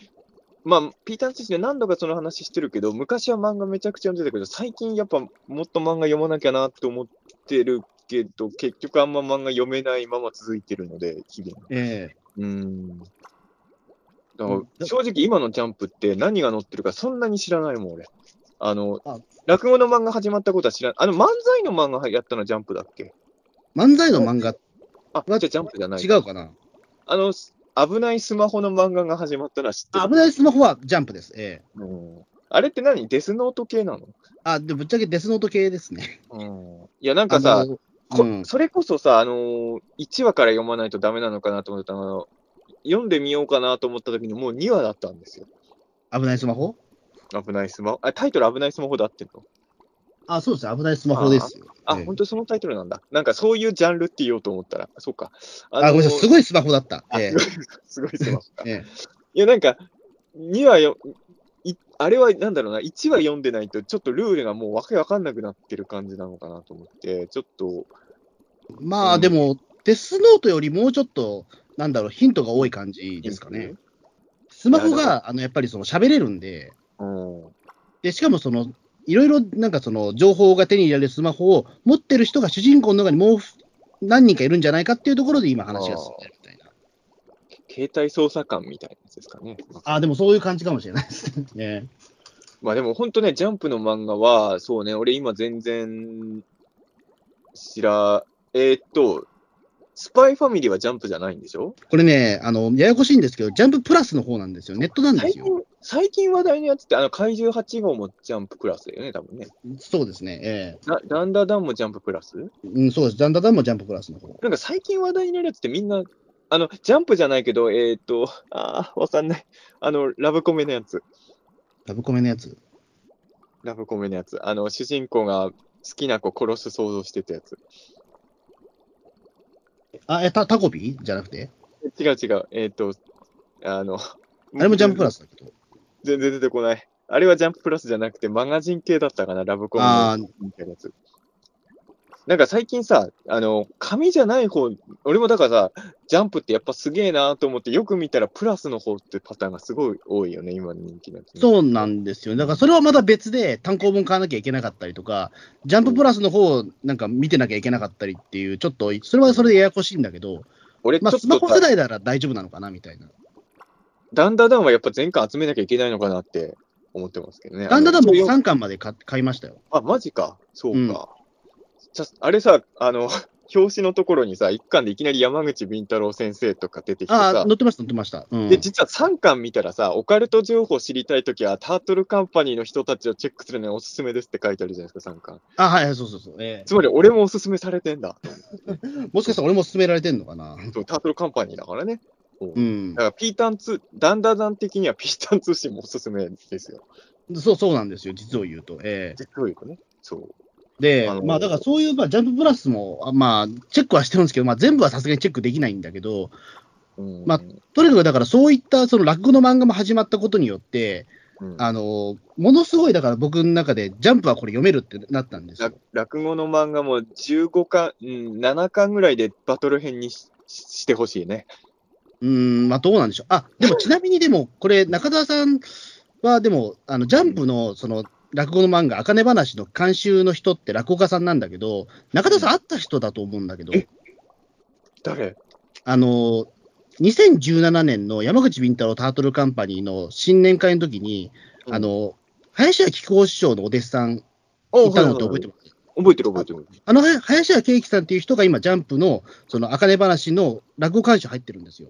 [SPEAKER 3] まあ、ピーターン・チで何度かその話してるけど、昔は漫画めちゃくちゃ読んでたけど、最近やっぱもっと漫画読まなきゃなって思ってるけど、結局あんま漫画読めないまま続いてるので、日々。
[SPEAKER 2] ええ
[SPEAKER 3] うーん。だか
[SPEAKER 2] うん
[SPEAKER 3] ら、正直今のジャンプって何が載ってるかそんなに知らないもん、俺。あの、
[SPEAKER 2] あ
[SPEAKER 3] 落語の漫画始まったことは知らない。あの、漫才の漫画やったのはジャンプだっけ？
[SPEAKER 2] 漫才の漫画、
[SPEAKER 3] あ、じゃあジャンプじゃない。
[SPEAKER 2] 違うかな？
[SPEAKER 3] あの、危ないスマホの漫画が始まったのは知ってる。
[SPEAKER 2] あ危ないスマホはジャンプです。ええ
[SPEAKER 3] うんあれって何？デスノート系なの？
[SPEAKER 2] あ、で、ぶっちゃけデスノート系ですね。
[SPEAKER 3] うん。いや、なんかさこ
[SPEAKER 2] うん
[SPEAKER 3] それこそさ、あのー、1話から読まないとダメなのかなと思ったの読んでみようかなと思った時にもう2話だったんですよ。
[SPEAKER 2] 危ないスマホ？
[SPEAKER 3] 危ないスマホ。あ、タイトル危ないスマホだってんの？
[SPEAKER 2] あ、そうです。危ないスマホですよ。
[SPEAKER 3] あ、
[SPEAKER 2] ええ
[SPEAKER 3] 本当にそのタイトルなんだ。なんかそういうジャンルって言おうと思ったら、そうか。あ
[SPEAKER 2] あ、ごめんなさい。す
[SPEAKER 3] い。
[SPEAKER 2] ごいスマホだった。ええ
[SPEAKER 3] すごいスマホか。
[SPEAKER 2] ええ
[SPEAKER 3] いや、なんか、2話よ、いあれはなんだろうな、1話読んでないと、ちょっとルールがもうわけわかんなくなってる感じなのかなと思って、ちょっと、
[SPEAKER 2] まあ、
[SPEAKER 3] うん
[SPEAKER 2] でも、デスノートよりもうちょっと、なんだろう、ヒントが多い感じですかね。スマホが、あの、やっぱりその喋れるんで、
[SPEAKER 3] うん。
[SPEAKER 2] で、しかもその、いろいろなんかその情報が手に入れられるスマホを持ってる人が主人公の中にもう何人かいるんじゃないかっていうところで今話が進んでるみたいな。
[SPEAKER 3] 携帯操作官みたいなやつですかね。
[SPEAKER 2] ああ、でもそういう感じかもしれないです ね。
[SPEAKER 3] まあでも本当ね、ジャンプの漫画は、そうね、俺今全然知ら、えーっと、スパイファミリーはジャンプじゃないんでしょ？
[SPEAKER 2] これね、あの、ややこしいんですけど、ジャンププラスの方なんですよ。ネットなんですよ。
[SPEAKER 3] 最近、話題のやつって、あの怪獣8号もジャンププラスだよね、多分ね。
[SPEAKER 2] そうですね。え
[SPEAKER 3] ダダンダダンもジャンププラス？
[SPEAKER 2] えうん、そうです。ダンダダンもジャンププラスの方。
[SPEAKER 3] なんか最近話題になるやつってみんな、あの、ジャンプじゃないけど、えーっと、ああ、わかんない。あの、ラブコメのやつ。
[SPEAKER 2] ラブコメのやつ？
[SPEAKER 3] ラブコメのやつ。あの、主人公が好きな子殺す想像してたやつ。
[SPEAKER 2] あ、え、タタコピー？じゃなくて？
[SPEAKER 3] 違う違う。えーっと、あの、
[SPEAKER 2] あれもジャンププラスだけど。
[SPEAKER 3] 全然出てこない。あれはジャンププラスじゃなくて、マガジン系だったかな、ラブコメみたいなやつ。なんか最近さ、あの、紙じゃない方、俺もだからさ、ジャンプってやっぱすげえなと思って、よく見たらプラスの方ってパターンがすごい多いよね、今の人気のやつ、ね。
[SPEAKER 2] そうなんですよ。だからそれはまた別で単行本買わなきゃいけなかったりとか、ジャンププラスの方をなんか見てなきゃいけなかったりっていう、ちょっと、それはそれでややこしいんだけど、
[SPEAKER 3] 俺
[SPEAKER 2] まあ、スマホ
[SPEAKER 3] と
[SPEAKER 2] 世代なら大丈夫なのかなみたいな。
[SPEAKER 3] ダンダダンはやっぱ全巻集めなきゃいけないのかなって思ってますけどね。
[SPEAKER 2] だんだんだん僕
[SPEAKER 3] あの
[SPEAKER 2] 3巻まで買買いましたよ。
[SPEAKER 3] あ、マジか。そうか。じゃあれさ、あの、表紙のところにさ、一巻でいきなり山口敏太郎先生とか出てきて
[SPEAKER 2] ああ、
[SPEAKER 3] さ、
[SPEAKER 2] 載ってました、載ってました。うん、
[SPEAKER 3] で、実は3巻見たらさ、オカルト情報知りたいときは、タートルカンパニーの人たちをチェックするのにおすすめですって書いてあるじゃないですか、3巻。
[SPEAKER 2] あ、はいはい、そうそうそう。え
[SPEAKER 3] つまり俺もおすすめされてんだ。
[SPEAKER 2] え もしかしたら俺も勧められてんのかな。
[SPEAKER 3] そうタートルカンパニーだからね。そう
[SPEAKER 2] うん
[SPEAKER 3] だ。から、ピータン2、ダンダダン的には ピータン通信もおすすめですよ。
[SPEAKER 2] そう、そうなんですよ、実を言うと。ええ
[SPEAKER 3] 実を言うとね。そう。
[SPEAKER 2] で、
[SPEAKER 3] あの
[SPEAKER 2] まあだからそういう、まあ、ジャンププラスも、あまあ、チェックはしてるんですけど、まあ全部はさすがにチェックできないんだけど、
[SPEAKER 3] うん
[SPEAKER 2] まあとにかくだからそういったその落語の漫画も始まったことによって、
[SPEAKER 3] うん
[SPEAKER 2] あの、ものすごいだから僕の中でジャンプはこれ読めるってなったんですよ
[SPEAKER 3] 落。落語の漫画も15巻、うん、7巻ぐらいでバトル編にしてほしいね。
[SPEAKER 2] うーん、まあどうなんでしょう。あ、でもちなみにでも、これ中澤さんはでも、あの、ジャンプのその、落語の漫画、あかね話の監修の人って落語家さんなんだけど、中田さん会った人だと思うんだけど、
[SPEAKER 3] え？誰？
[SPEAKER 2] あの、2017年の山口敏太郎タートルカンパニーの新年会の時に、あの、林家木久扇師匠のお弟子さんいたのって覚えてます？
[SPEAKER 3] 覚えてる覚えてる。
[SPEAKER 2] あの、は林家圭樹さんっていう人が今、ジャンプの、その、あかね話の落語監修入ってるんですよ。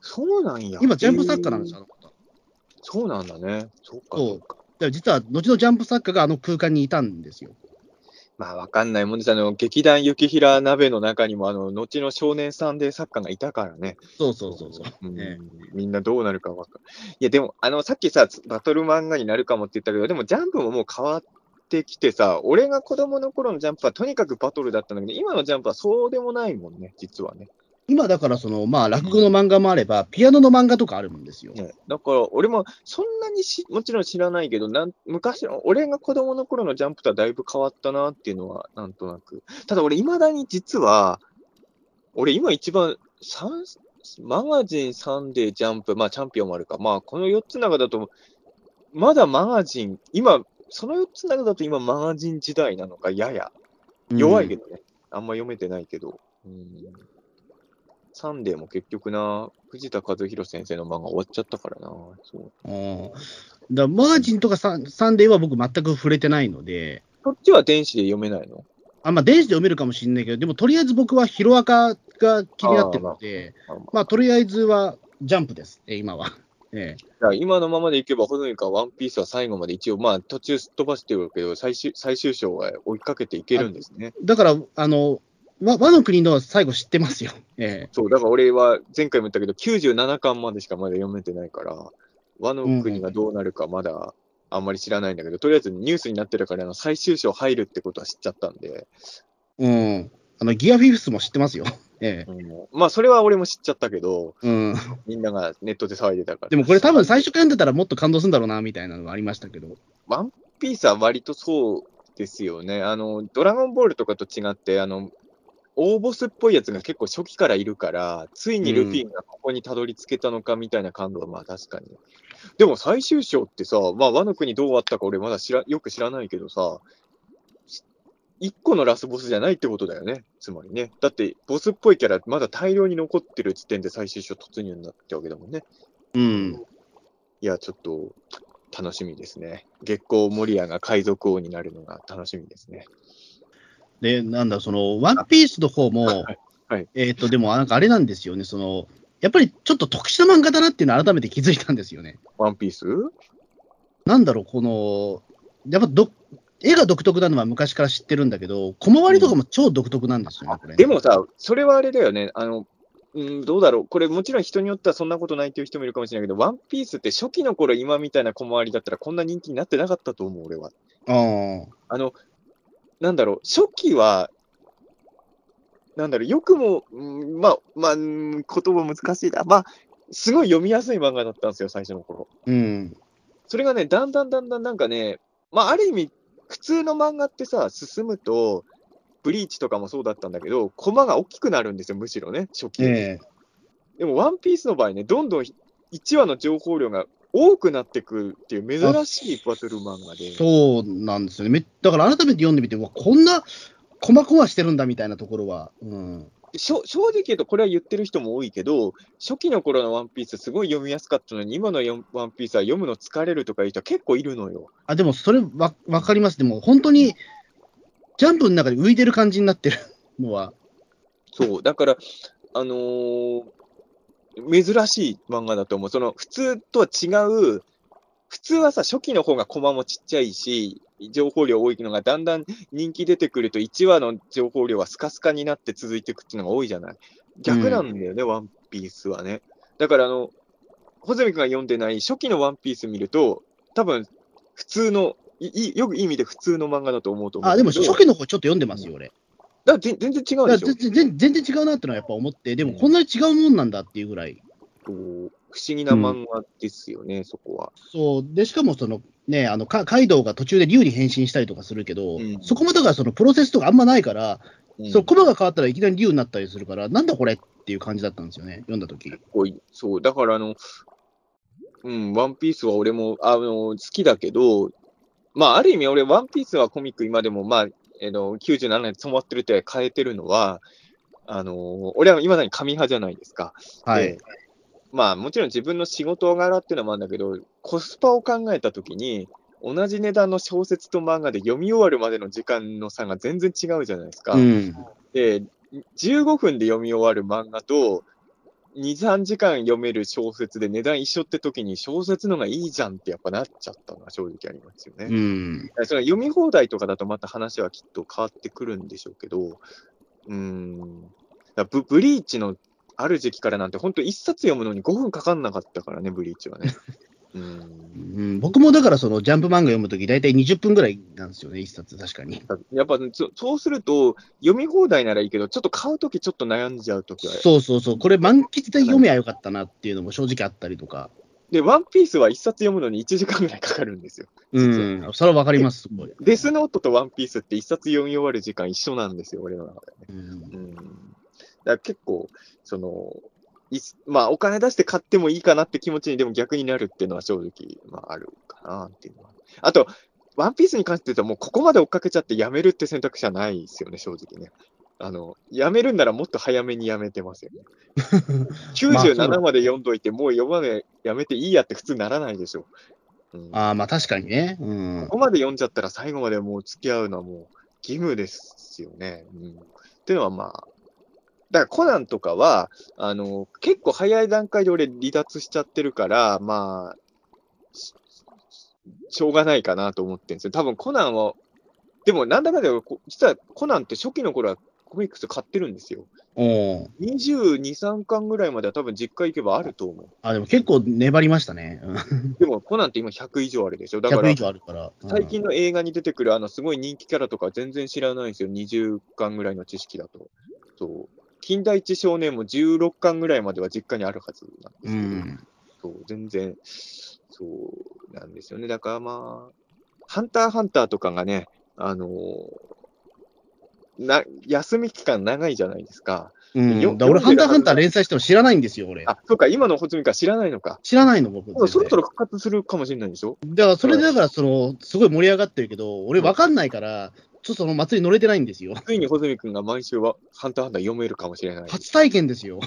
[SPEAKER 3] そうなんや。
[SPEAKER 2] 今、ジャンプ作家なんですよ、あの方。
[SPEAKER 3] そうなんだね。そうか、
[SPEAKER 2] そう
[SPEAKER 3] か。
[SPEAKER 2] ら実は、後のジャンプ作家があの空間にいたんですよ。
[SPEAKER 3] まあ、わかんないもんです。あの、劇団雪平鍋の中にも、あの、後の少年サンデー作家がいたからね。
[SPEAKER 2] そうそうそうそう。
[SPEAKER 3] うん
[SPEAKER 2] え
[SPEAKER 3] みんなどうなるかわかんいや、でも、あの、さっきさ、バトル漫画になるかもって言ったけど、でも、ジャンプももう変わってきてさ、俺が子供の頃のジャンプはとにかくバトルだったんだけど、今のジャンプはそうでもないもんね、実はね。
[SPEAKER 2] 今、だから、その、まあ、落語の漫画もあれば、ピアノの漫画とかあるんですよ。
[SPEAKER 3] ねだから、俺もそんなにしもちろん知らないけど、なん昔の、俺が子供の頃のジャンプとはだいぶ変わったなっていうのは、なんとなく。ただ、俺、いまだに実は、俺、今一番、サンマガジン、サンデー、ジャンプ、まあ、チャンピオンもあるか、まあ、この4つの中だと、まだマガジン、今、その4つの中だと今、マガジン時代なのか、やや。弱いけ
[SPEAKER 2] ど。
[SPEAKER 3] どね。あんま読めてないけど。うんサンデーも結局な、藤田和日郎先生の漫画終わっちゃったからな。そう
[SPEAKER 2] うんだマガジンとかサンサンデーは僕、全く触れてないので、
[SPEAKER 3] そっちは電子で読めないの？
[SPEAKER 2] あまあ、電子で読めるかもしれないけど、でも、とりあえず僕はヒロアカが気になってるので、
[SPEAKER 3] あまあ
[SPEAKER 2] まあ、とりあえずはジャンプです、え今は。ええ
[SPEAKER 3] だから今のままでいけば、ほどにかワンピースは最後まで一応、まあ途中すっ飛ばしてるけど、最終最終章は追いかけていけるんですね。
[SPEAKER 2] だから、あの、和和の国の最後知ってますよ。ええ
[SPEAKER 3] そう、だから俺は前回も言ったけど、97巻までしかまだ読めてないから、和の国がどうなるかまだあんまり知らないんだけど、とりあえずニュースになってるから、あの最終章入るってことは知っちゃったんで、
[SPEAKER 2] うん。あの、ギアフィフスも知ってますよ。ええ
[SPEAKER 3] うんまあ、それは俺も知っちゃったけど、
[SPEAKER 2] うん。
[SPEAKER 3] みんながネットで騒いでたから。
[SPEAKER 2] でもこれ多分最初から読んでたらもっと感動するんだろうな、みたいなのがありましたけど。
[SPEAKER 3] ワンピースは割とそうですよね。あの、ドラゴンボールとかと違って、あの、大ボスっぽいやつが結構初期からいるから、ついにルフィがここにたどり着けたのかみたいな感動はまあ確かに。でも最終章ってさ、まあ和の国どうあったか俺まだ知らよく知らないけどさ、一個のラスボスじゃないってことだよね。つまりね。だって、ボスっぽいキャラまだ大量に残ってる時点で最終章突入になったわけだもんね。
[SPEAKER 2] うん。
[SPEAKER 3] いや、ちょっと楽しみですね。月光モリアが海賊王になるのが楽しみですね。
[SPEAKER 2] で、なんだ、その、ワンピースの方も、
[SPEAKER 3] はいはい
[SPEAKER 2] えっ、と、でもなんかあれなんですよね、その、やっぱりちょっと特殊な漫画だなっていうのを改めて気づいたんですよね。
[SPEAKER 3] ワンピース？
[SPEAKER 2] なんだろう、この、やっぱど、絵が独特なのは昔から知ってるんだけど、小回りとかも超独特なんですよね、これね
[SPEAKER 3] でもさ、それはあれだよね。あの、うん、どうだろう。これもちろん人によってはそんなことないっていう人もいるかもしれないけど、ワンピースって初期の頃今みたいな小回りだったらこんな人気になってなかったと思う、俺は。
[SPEAKER 2] ああ。
[SPEAKER 3] あの、なんだろう、初期は、なんだろう、よくも、うんまあ、まあ、うん言葉難しいな。まあ、すごい読みやすい漫画だったんですよ、最初の頃。
[SPEAKER 2] うん。
[SPEAKER 3] それがね、だんだんだんだんなんかね、まあ、ある意味、普通の漫画ってさ、進むと、ブリーチとかもそうだったんだけど、コマが大きくなるんですよ、むしろね、初期。
[SPEAKER 2] ええ
[SPEAKER 3] でも、ワンピースの場合ね、どんどん1話の情報量が多くなってくっていう珍しいバトル漫画で。
[SPEAKER 2] そうなんですよね。めだから改めて読んでみて、こんな、こまこましてるんだみたいなところは、うん。
[SPEAKER 3] 正直言うと、これは言ってる人も多いけど、初期の頃のワンピース、すごい読みやすかったのに、今のよワンピースは読むの疲れるとかいう人は結構いるのよ。
[SPEAKER 2] あ、でもそれわ、わかります。でも本当に、ジャンプの中で浮いてる感じになってる のは、
[SPEAKER 3] そう、だから、あのー珍しい漫画だと思う。その、普通とは違う、普通はさ、初期の方がコマもちっちゃいし、情報量多いのが、だんだん人気出てくると、1話の情報量はスカスカになって続いていくっていうのが多いじゃない。逆なんだよね、ワンピースはね。だから、あの、穂積君が読んでない初期のワンピース見ると、多分、普通の、いいよくいい意味で普通の漫画だと思うと思う
[SPEAKER 2] あ。でも初期の方ちょっと読んでますよ、俺。
[SPEAKER 3] だ全全然違うでしょ。
[SPEAKER 2] 全然違うなってのはやっぱ思って、でもこんなに違うもんなんだっていうぐらい。
[SPEAKER 3] そう不思議な漫画ですよね、そこは。
[SPEAKER 2] そう。で、しかもその、ね、あの、かカイドウが途中で竜に変身したりとかするけど、
[SPEAKER 3] うん
[SPEAKER 2] そこもだからそのプロセスとかあんまないから、
[SPEAKER 3] うん
[SPEAKER 2] そう、コマが変わったらいきなり竜になったりするから、なんだこれっていう感じだったんですよね、読んだ時
[SPEAKER 3] そう、だからあの、うん、ワンピースは俺も、あの、好きだけど、まあ、ある意味俺、ワンピースはコミック今でも、まあ、えの、97年で染まってるって変えてるのは、あの、俺は今だに紙派じゃないですか。
[SPEAKER 2] はい
[SPEAKER 3] で。まあ、もちろん自分の仕事柄っていうのもあるんだけど、コスパを考えたときに、同じ値段の小説と漫画で読み終わるまでの時間の差が全然違うじゃないですか。
[SPEAKER 2] うん。
[SPEAKER 3] で、15分で読み終わる漫画と、2、3時間読める小説で値段一緒って時に小説のがいいじゃんってやっぱなっちゃったのは正直ありますよね。
[SPEAKER 2] うん。
[SPEAKER 3] その読み放題とかだとまた話はきっと変わってくるんでしょうけど、うーん、だブブリーチのある時期からなんて本当一冊読むのに5分かかんなかったからね、ブリーチはね。うーん
[SPEAKER 2] うん、僕もだからそのジャンプ漫画読むとき、大体20分ぐらいなんですよね、一冊、確かに。
[SPEAKER 3] やっぱそそうすると、読み放題ならいいけど、ちょっと買うときちょっと悩んじゃうときは
[SPEAKER 2] そうそうそう、これ満喫で読めばよかったなっていうのも正直あったりとか。
[SPEAKER 3] で、ワンピースは一冊読むのに1時間ぐらいかかるんですよ。
[SPEAKER 2] うん、それはわかります。
[SPEAKER 3] デスノートとワンピースって一冊読み終わる時間一緒なんですよ、俺の中でね。
[SPEAKER 2] うん
[SPEAKER 3] うん。だから結構、その、いまあ、お金出して買ってもいいかなって気持ちにでも逆になるっていうのは正直、まあ、あるかなっていうのは。あと、ワンピースに関して言うと、もうここまで追っかけちゃってやめるって選択肢はないですよね、正直ね。あの、やめるんならもっと早めにやめてますよね。97まで読んどいて、もう読まねやめていいやって普通ならないでしょ。うん、
[SPEAKER 2] ああ、まあ確かにね。うん
[SPEAKER 3] こ。こまで読んじゃったら最後までもう付き合うのはもう義務ですよね。うん、っていうのはまあ、だからコナンとかは、あの、結構早い段階で俺離脱しちゃってるから、まあ、ししょうがないかなと思ってるんですよ。多分コナンは、でもなんだかんだこ実はコナンって初期の頃はコミックス買ってるんですよ。
[SPEAKER 2] おー
[SPEAKER 3] 22、3巻ぐらいまでは多分実家行けばあると思う。
[SPEAKER 2] あ、でも結構粘りましたね。うん
[SPEAKER 3] でもコナンって今100以上あるでしょ。だか
[SPEAKER 2] 100
[SPEAKER 3] ら
[SPEAKER 2] 以、上あるから。うん
[SPEAKER 3] 最近の映画に出てくるあのすごい人気キャラとか全然知らないんですよ。20巻ぐらいの知識だと。そう。近代一少年も16巻ぐらいまでは実家にあるはずなんですけど、
[SPEAKER 2] うん。
[SPEAKER 3] そう、全然、そうなんですよね。だからまあ、ハンターハンターとかがね、あのーな、休み期間長いじゃないですか。
[SPEAKER 2] うん、
[SPEAKER 3] よ
[SPEAKER 2] だから俺、ハンターハンター連載しても知らないんですよ、俺。
[SPEAKER 3] あ、そうか、今のホズミカ知らないのか。
[SPEAKER 2] 知らないの、僕。
[SPEAKER 3] そろそ
[SPEAKER 2] ろ。
[SPEAKER 3] ろ復活するかもしれないでしょ
[SPEAKER 2] だから、それでだから、その、すごい盛り上がってるけど、俺、わかんないから、ちょっとその祭り乗れてないんですよ。
[SPEAKER 3] ついにホズミ君が毎週はハンターハンター読めるかもしれない。
[SPEAKER 2] 初体験ですよ。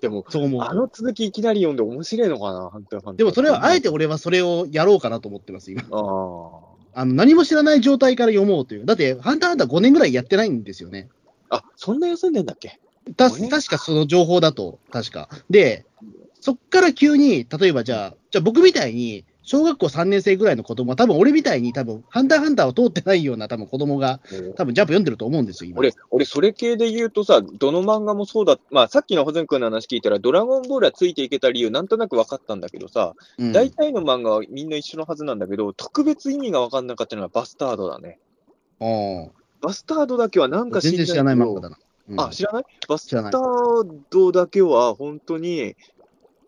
[SPEAKER 3] でも、
[SPEAKER 2] そう思うと。
[SPEAKER 3] あの続きいきなり読んで面白いのかな、ハンターハンター。
[SPEAKER 2] でも、それは、あえて俺はそれをやろうかなと思ってます、今。
[SPEAKER 3] ああ。
[SPEAKER 2] あの、何も知らない状態から読もうという。だって、ハンターハンター5年ぐらいやってないんですよね。
[SPEAKER 3] あ、そんな休んでんだっけ？
[SPEAKER 2] た確かその情報だと、確か。で、そっから急に、例えばじゃあ、じゃあ僕みたいに、小学校3年生ぐらいの子供は、多分俺みたいに、多分ハンターハンターを通ってないような多分子供が、多分ジャンプ読んでると思うんですよ、今。
[SPEAKER 3] 俺、俺、それ系で言うとさ、どの漫画もそうだ、まあ、さっきのホズミ君の話聞いたら、ドラゴンボールはついていけた理由、なんとなく分かったんだけどさ、
[SPEAKER 2] うん
[SPEAKER 3] 大体の漫画はみんな一緒のはずなんだけど、特別意味が分かんなかったのがバスタードだね。
[SPEAKER 2] うん
[SPEAKER 3] バスタードだけはなんか
[SPEAKER 2] 全然知らない漫画
[SPEAKER 3] だ。
[SPEAKER 2] だな。うん
[SPEAKER 3] あ、知らないバスタ
[SPEAKER 2] 知らない
[SPEAKER 3] ードだけは本当に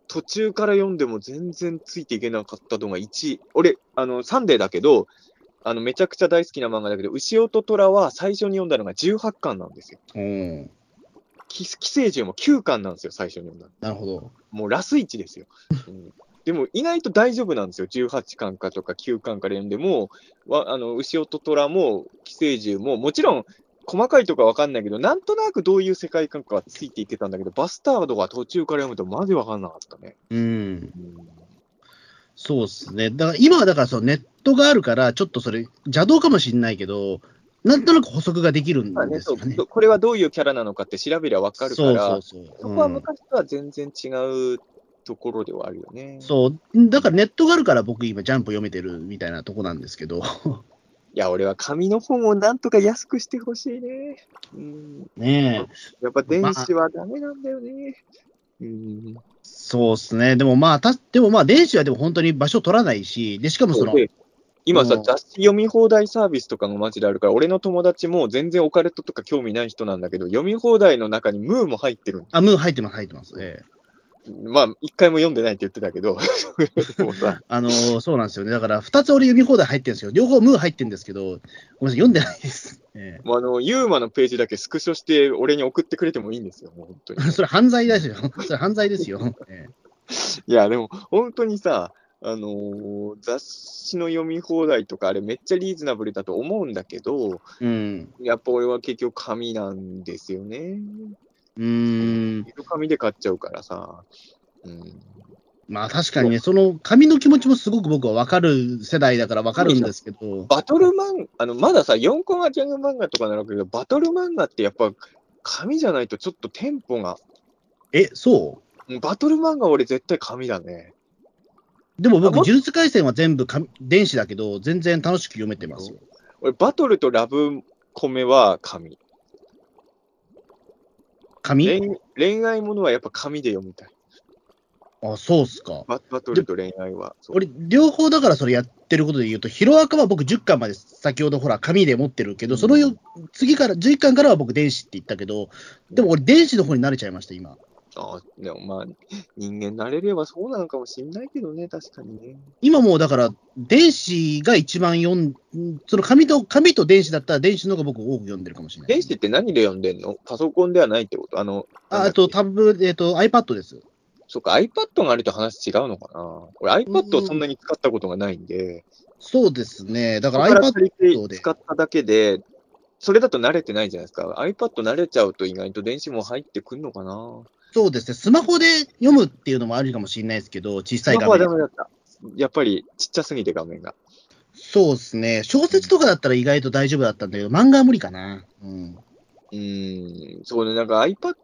[SPEAKER 3] 途中から読んでも全然ついていけなかったのが1位。俺、あの、サンデーだけど、あの、めちゃくちゃ大好きな漫画だけど、牛尾と虎は最初に読んだのが18巻なんですよ。
[SPEAKER 2] うん
[SPEAKER 3] 寄寄生獣も9巻なんですよ、最初に読んだの。
[SPEAKER 2] なるほど。
[SPEAKER 3] もうラス1ですよ。うんでも意外と大丈夫なんですよ。18巻かとか9巻から読んでも、わあの牛尾と虎も寄生獣も、もちろん細かいとこは分かんないけど、なんとなくどういう世界観かはついていけたんだけど、バスタードが途中から読むとマジ分かんなかったね。
[SPEAKER 2] うん。
[SPEAKER 3] うん
[SPEAKER 2] そうですね。だから今はだからそのネットがあるから、ちょっとそれ邪道かもしれないけど、なんとなく補足ができるんですよね。
[SPEAKER 3] そうこれはどういうキャラなのかって調べりゃ分かるから、
[SPEAKER 2] そうそうそう。
[SPEAKER 3] そこは
[SPEAKER 2] うん
[SPEAKER 3] 昔とは全然違うところではあるよね。
[SPEAKER 2] そう。だからネットがあるから僕今ジャンプ読めてるみたいなとこなんですけど。
[SPEAKER 3] いや、俺は紙の本をなんとか安くしてほしいね。うん
[SPEAKER 2] ねえ。
[SPEAKER 3] やっぱ電子はダメなんだよね。うん。
[SPEAKER 2] そうですね。でもまあ、たでもまあ、電子はでも本当に場所取らないし、で、しかもその、
[SPEAKER 3] で今さ、
[SPEAKER 2] うん
[SPEAKER 3] 雑誌読み放題サービスとかがマジであるから、俺の友達も全然オカルトとか興味ない人なんだけど、読み放題の中にムーも入ってるん
[SPEAKER 2] あ、ムー入ってます、入ってます。ええ
[SPEAKER 3] まあ、一回も読んでないって言ってたけど、
[SPEAKER 2] あのーそうなんですよね。だから、二つ俺読み放題入ってるんですよ。両方ムー入ってるんですけど、ごめんなさい、読んでないです。え
[SPEAKER 3] もうあの、ユーマのページだけスクショして、俺に送ってくれてもいいんですよ、もう本当に
[SPEAKER 2] え。それ犯罪ですよ。それ犯罪ですよ。ええ
[SPEAKER 3] いや、でも、本当にさ、あのー雑誌の読み放題とか、あれめっちゃリーズナブルだと思うんだけど、
[SPEAKER 2] うん。
[SPEAKER 3] やっぱ俺は結局紙なんですよね。
[SPEAKER 2] うーん。
[SPEAKER 3] 色紙で買っちゃうからさ。うん。
[SPEAKER 2] まあ確かにね、その紙の気持ちもすごく僕は分かる世代だから分かるんですけど、
[SPEAKER 3] バトル漫あの、まださ、4コマジャング漫画とかならけど、バトル漫画ってやっぱ紙じゃないとちょっとテンポが、
[SPEAKER 2] え、そ
[SPEAKER 3] う？んバトル漫画俺絶対紙だね。
[SPEAKER 2] うでも僕、呪術廻戦は全部紙電子だけど、全然楽しく読めてますよ。
[SPEAKER 3] 俺、バトルとラブコメは紙。
[SPEAKER 2] 紙？
[SPEAKER 3] 恋恋愛ものはやっぱ紙で読みたい。
[SPEAKER 2] あ、そうっすか。
[SPEAKER 3] ババトルと恋愛は。そう
[SPEAKER 2] 俺、両方だからそれやってることで言うと、ヒロアカは僕10巻まで先ほどほら紙で持ってるけど、そのよ次から、11巻からは僕電子って言ったけど、でも俺電子の方に慣れちゃいました、今。
[SPEAKER 3] あでもまあ、人間慣れればそうなのかもしんないけどね、確かにね。
[SPEAKER 2] 今もうだから、電子が一番読ん、その紙と、紙と電子だったら電子の方が僕多く読んでるかもしれない。
[SPEAKER 3] 電子って何で読んでんの？パソコンではないってこと？あの、
[SPEAKER 2] ああと、タブ、えっ、と、iPad です。
[SPEAKER 3] けそっか、iPad があると話違うのかな？俺 iPad をそんなに使ったことがないんで、
[SPEAKER 2] そうですね。だから iPad で。
[SPEAKER 3] て使っただけで、それだと慣れてないじゃないですか。iPad 慣れちゃうと意外と電子も入ってくんのかな？
[SPEAKER 2] そうですね。スマホで読むっていうのもあるかもしれないですけど、小さい
[SPEAKER 3] スマホは
[SPEAKER 2] 画面
[SPEAKER 3] ダ。メだった。やっぱりちっちゃすぎて画面が。
[SPEAKER 2] そうですね。小説とかだったら意外と大丈夫だったんだけど、漫画は無理かな。うん。
[SPEAKER 3] うーん、そうね、なんか iPad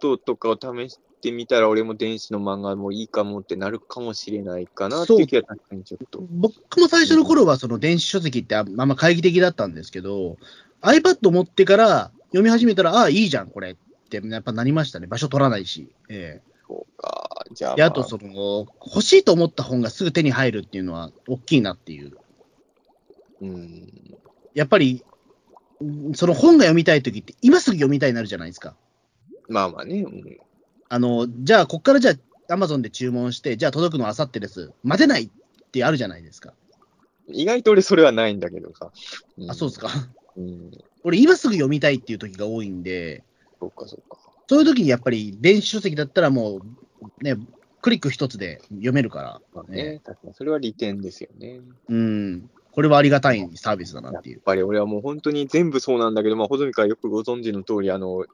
[SPEAKER 3] とかを試してみたら、俺も電子の漫画もいいかもってなるかもしれないかなっていう気が確かにちょっと。
[SPEAKER 2] 僕も最初の頃はその電子書籍ってああんま懐疑的だったんですけど、iPad 持ってから、読み始めたら、ああ、いいじゃん、これって、やっぱなりましたね。場所取らないし。え
[SPEAKER 3] そうか。じゃあ、
[SPEAKER 2] えで、
[SPEAKER 3] ま
[SPEAKER 2] あと、その、欲しいと思った本がすぐ手に入るっていうのは、大きいなっていう。
[SPEAKER 3] うん。
[SPEAKER 2] やっぱり、うんその本が読みたいときって、今すぐ読みたいになるじゃないですか。
[SPEAKER 3] まあまあね。うん
[SPEAKER 2] あの、じゃあ、こっからじゃあ、アマゾンで注文して、じゃあ届くのあさってです。待てないってあるじゃないですか。
[SPEAKER 3] 意外と俺それはないんだけどさ。ん
[SPEAKER 2] あ、そうですか。
[SPEAKER 3] うん。
[SPEAKER 2] 俺、今すぐ読みたいっていう時が多いんで、
[SPEAKER 3] そうか、そうか。
[SPEAKER 2] そういう時にやっぱり電子書籍だったらもう、ね、クリック一つで読めるから、
[SPEAKER 3] まあね、確かにそれは利点ですよね。
[SPEAKER 2] うん、これはありがたいサービスだなっていう
[SPEAKER 3] やっ。ぱり俺はもう本当に全部そうなんだけど、まあ、穂積からよくご存知の通り、あの、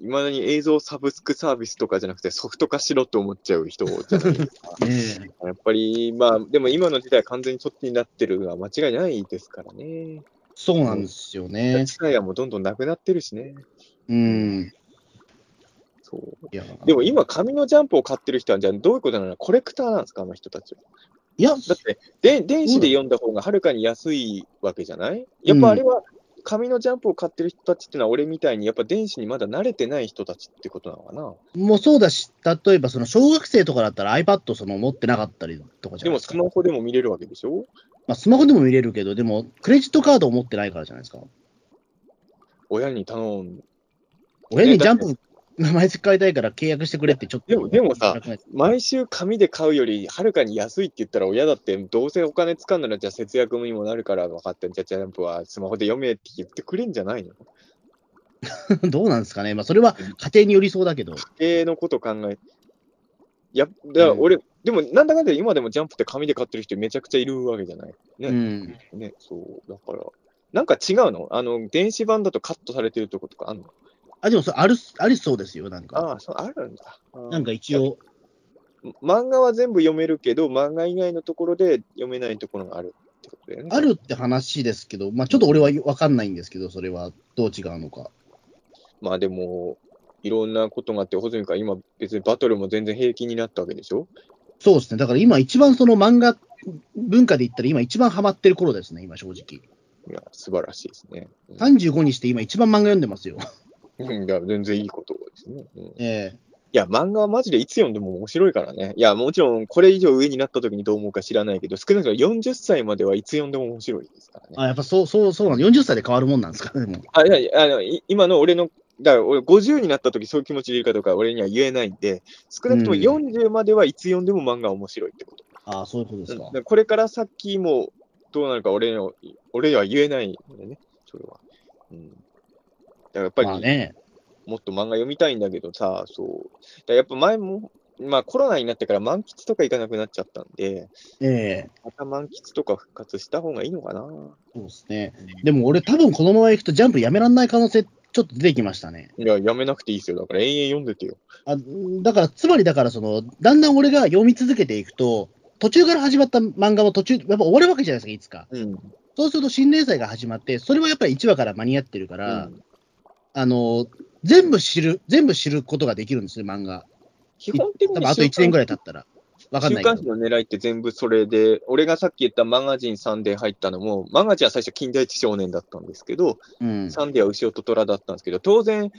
[SPEAKER 3] いまだに映像サブスクサービスとかじゃなくてソフト化しろと思っちゃう人じゃないですか。やっぱり、まあ、でも今の時代完全にそっちになってるのは間違いないですからね。
[SPEAKER 2] そうなんですよね。
[SPEAKER 3] 機械はもうどんどんなくなってるしね。
[SPEAKER 2] うん。
[SPEAKER 3] そう。
[SPEAKER 2] いや、
[SPEAKER 3] でも今、紙のジャンプを買ってる人は、じゃあどういうことなのコレクターなんですか、あの人たちは。
[SPEAKER 2] いや、
[SPEAKER 3] だって、で電子で読んだ方がはるかに安いわけじゃない？やっぱあれは、紙のジャンプを買ってる人たちってのは、俺みたいに、やっぱ電子にまだ慣れてない人たちってことなのかな？
[SPEAKER 2] もうそうだし、例えばその小学生とかだったら iPad その持ってなかったりとかじゃ
[SPEAKER 3] でも、
[SPEAKER 2] ないですか。
[SPEAKER 3] スマホでも見れるわけでしょ？
[SPEAKER 2] まあ、スマホでも見れるけど、でも、クレジットカードを持ってないからじゃないですか。
[SPEAKER 3] 親に頼ん
[SPEAKER 2] 親にジャン
[SPEAKER 3] だ
[SPEAKER 2] プ、毎月買いたいから契約してくれってちょっと。
[SPEAKER 3] でもでもさ毎週紙で買うよりはるかに安いって言ったら親だってどうせお金使うならじゃあ節約にもなるから分かってじゃあジャンプはスマホで読めって言ってくれんじゃないの？
[SPEAKER 2] どうなんですかね。まあ、それは家庭によりそうだけど。
[SPEAKER 3] 家計のこと考えいや、だから俺、でもなんだかんだ今でもジャンプって紙で買ってる人めちゃくちゃいるわけじゃない。ね。
[SPEAKER 2] うん。
[SPEAKER 3] ね、そう。だから、なんか違うの？あの、電子版だとカットされてるとことかあんの？
[SPEAKER 2] あ、でもそれある、ありそうですよ、なんか。
[SPEAKER 3] ああ、そう、あるんだ。
[SPEAKER 2] なんか一応、
[SPEAKER 3] 漫画は全部読めるけど、漫画以外のところで読めないところがあるってことだよね。
[SPEAKER 2] あるって話ですけど、まあ、ちょっと俺は分かんないんですけど、それはどう違うのか。
[SPEAKER 3] まあでも、いろんなことがあって、穂積から今、別にバトルも全然平気になったわけでしょ？
[SPEAKER 2] そうですね。だから今一番その漫画文化で言ったら今一番ハマってる頃ですね、今正直。
[SPEAKER 3] いや、素晴らしいですね。
[SPEAKER 2] 35にして今一番漫画読んでますよ。
[SPEAKER 3] うん、いや、全然いいことですね。うん、い
[SPEAKER 2] え
[SPEAKER 3] や、漫画はマジでいつ読んでも面白いからね。いや、もちろん、これ以上上になった時にどう思うか知らないけど、少なくとも40歳まではいつ読んでも面白いですからね。
[SPEAKER 2] あ、やっぱそう、そう、そうなの。40歳で変わるもんなんですかでも。
[SPEAKER 3] あ、いやいや、あの、い今の俺の、だから俺50になった時そういう気持ちでいるかどうかは俺には言えないんで、少なくとも
[SPEAKER 2] うん
[SPEAKER 3] 40まではいつ読んでも漫画は面白いってこと。
[SPEAKER 2] あそういうことですか。
[SPEAKER 3] うんこれから先もどうなるか俺の俺には言えないんでね、それは。うん、だからやっぱり、
[SPEAKER 2] まあね。
[SPEAKER 3] もっと漫画読みたいんだけどさ、そう。やっぱ前も、まあコロナになってから満喫とか行かなくなっちゃったんで、
[SPEAKER 2] ええ
[SPEAKER 3] また満喫とか復活した方がいいのかな。
[SPEAKER 2] そうですね。でも俺多分このまま行くとジャンプやめらんない可能性ちょっと出てきましたね。
[SPEAKER 3] いや、やめなくていいですよ。だから延々読んでてよ。
[SPEAKER 2] あだから、つまりだからその、だんだん俺が読み続けていくと、途中から始まった漫画も途中、やっぱ終わるわけじゃないですか、いつか。
[SPEAKER 3] うん。
[SPEAKER 2] そうすると新連載が始まって、それはやっぱり1話から間に合ってるから、
[SPEAKER 3] うん
[SPEAKER 2] あの、全部知る、全部知ることができるんですね、漫画。
[SPEAKER 3] 基本的に
[SPEAKER 2] 多分あと1年ぐらい経ったら。わかんない。
[SPEAKER 3] 週刊誌の狙いって全部それで、俺がさっき言ったマガジンサンデー入ったのも、マガジンは最初近代一少年だったんですけど、
[SPEAKER 2] うん。
[SPEAKER 3] サンデーは牛尾と虎だったんですけど、当然、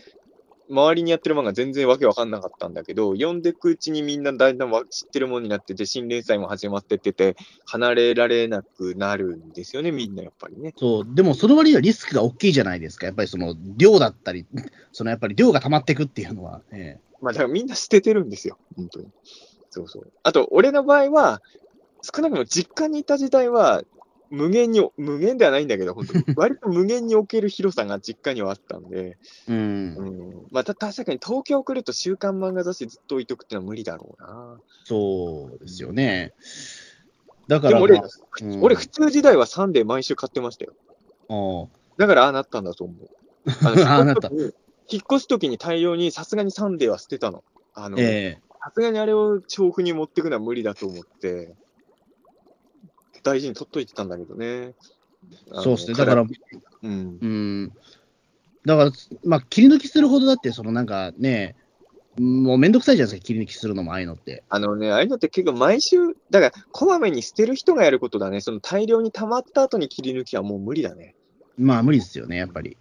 [SPEAKER 3] 周りにやってる漫画全然わけわかんなかったんだけど、読んでいくうちにみんなだんだんわ知ってるものになってて、新連載も始まってってて、離れられなくなるんですよね、みんなやっぱりね。
[SPEAKER 2] そう、でもその割にはリスクが大きいじゃないですか。やっぱりその量だったり、そのやっぱり量が溜まっていくっていうのは。え
[SPEAKER 3] まあだからみんな捨ててるんですよ、本当に。そうそう。あと、俺の場合は、少なくとも実家にいた時代は、無限に、無限ではないんだけど、本当に、割と無限に置ける広さが実家にはあったんで、
[SPEAKER 2] えうん。
[SPEAKER 3] うん。まあ、た確かに東京来ると週刊漫画雑誌ずっと置いとくってのは無理だろうな。
[SPEAKER 2] そうですよね。だから、
[SPEAKER 3] でも俺
[SPEAKER 2] まあうん
[SPEAKER 3] 俺、普通時代はサンデー毎週買ってましたよ。だから、ああなったんだと思う。あ
[SPEAKER 2] なった
[SPEAKER 3] 引っ越すときに大量にさすがにサンデーは捨てたの。あの、
[SPEAKER 2] ええ
[SPEAKER 3] さすがにあれを調布に持ってくのは無理だと思って、大事に取っといてたんだけどね。
[SPEAKER 2] そうですね。だから、、
[SPEAKER 3] うん。
[SPEAKER 2] うん。だから、まあ、切り抜きするほどだって、そのなんかね、もうめんどくさいじゃないですか、切り抜きするのも、ああいうのって。
[SPEAKER 3] あのね、ああいうのって結構毎週、だから、こまめに捨てる人がやることだね。その大量に溜まった後に切り抜きはもう無理だね。
[SPEAKER 2] まあ、無理ですよね、やっぱり。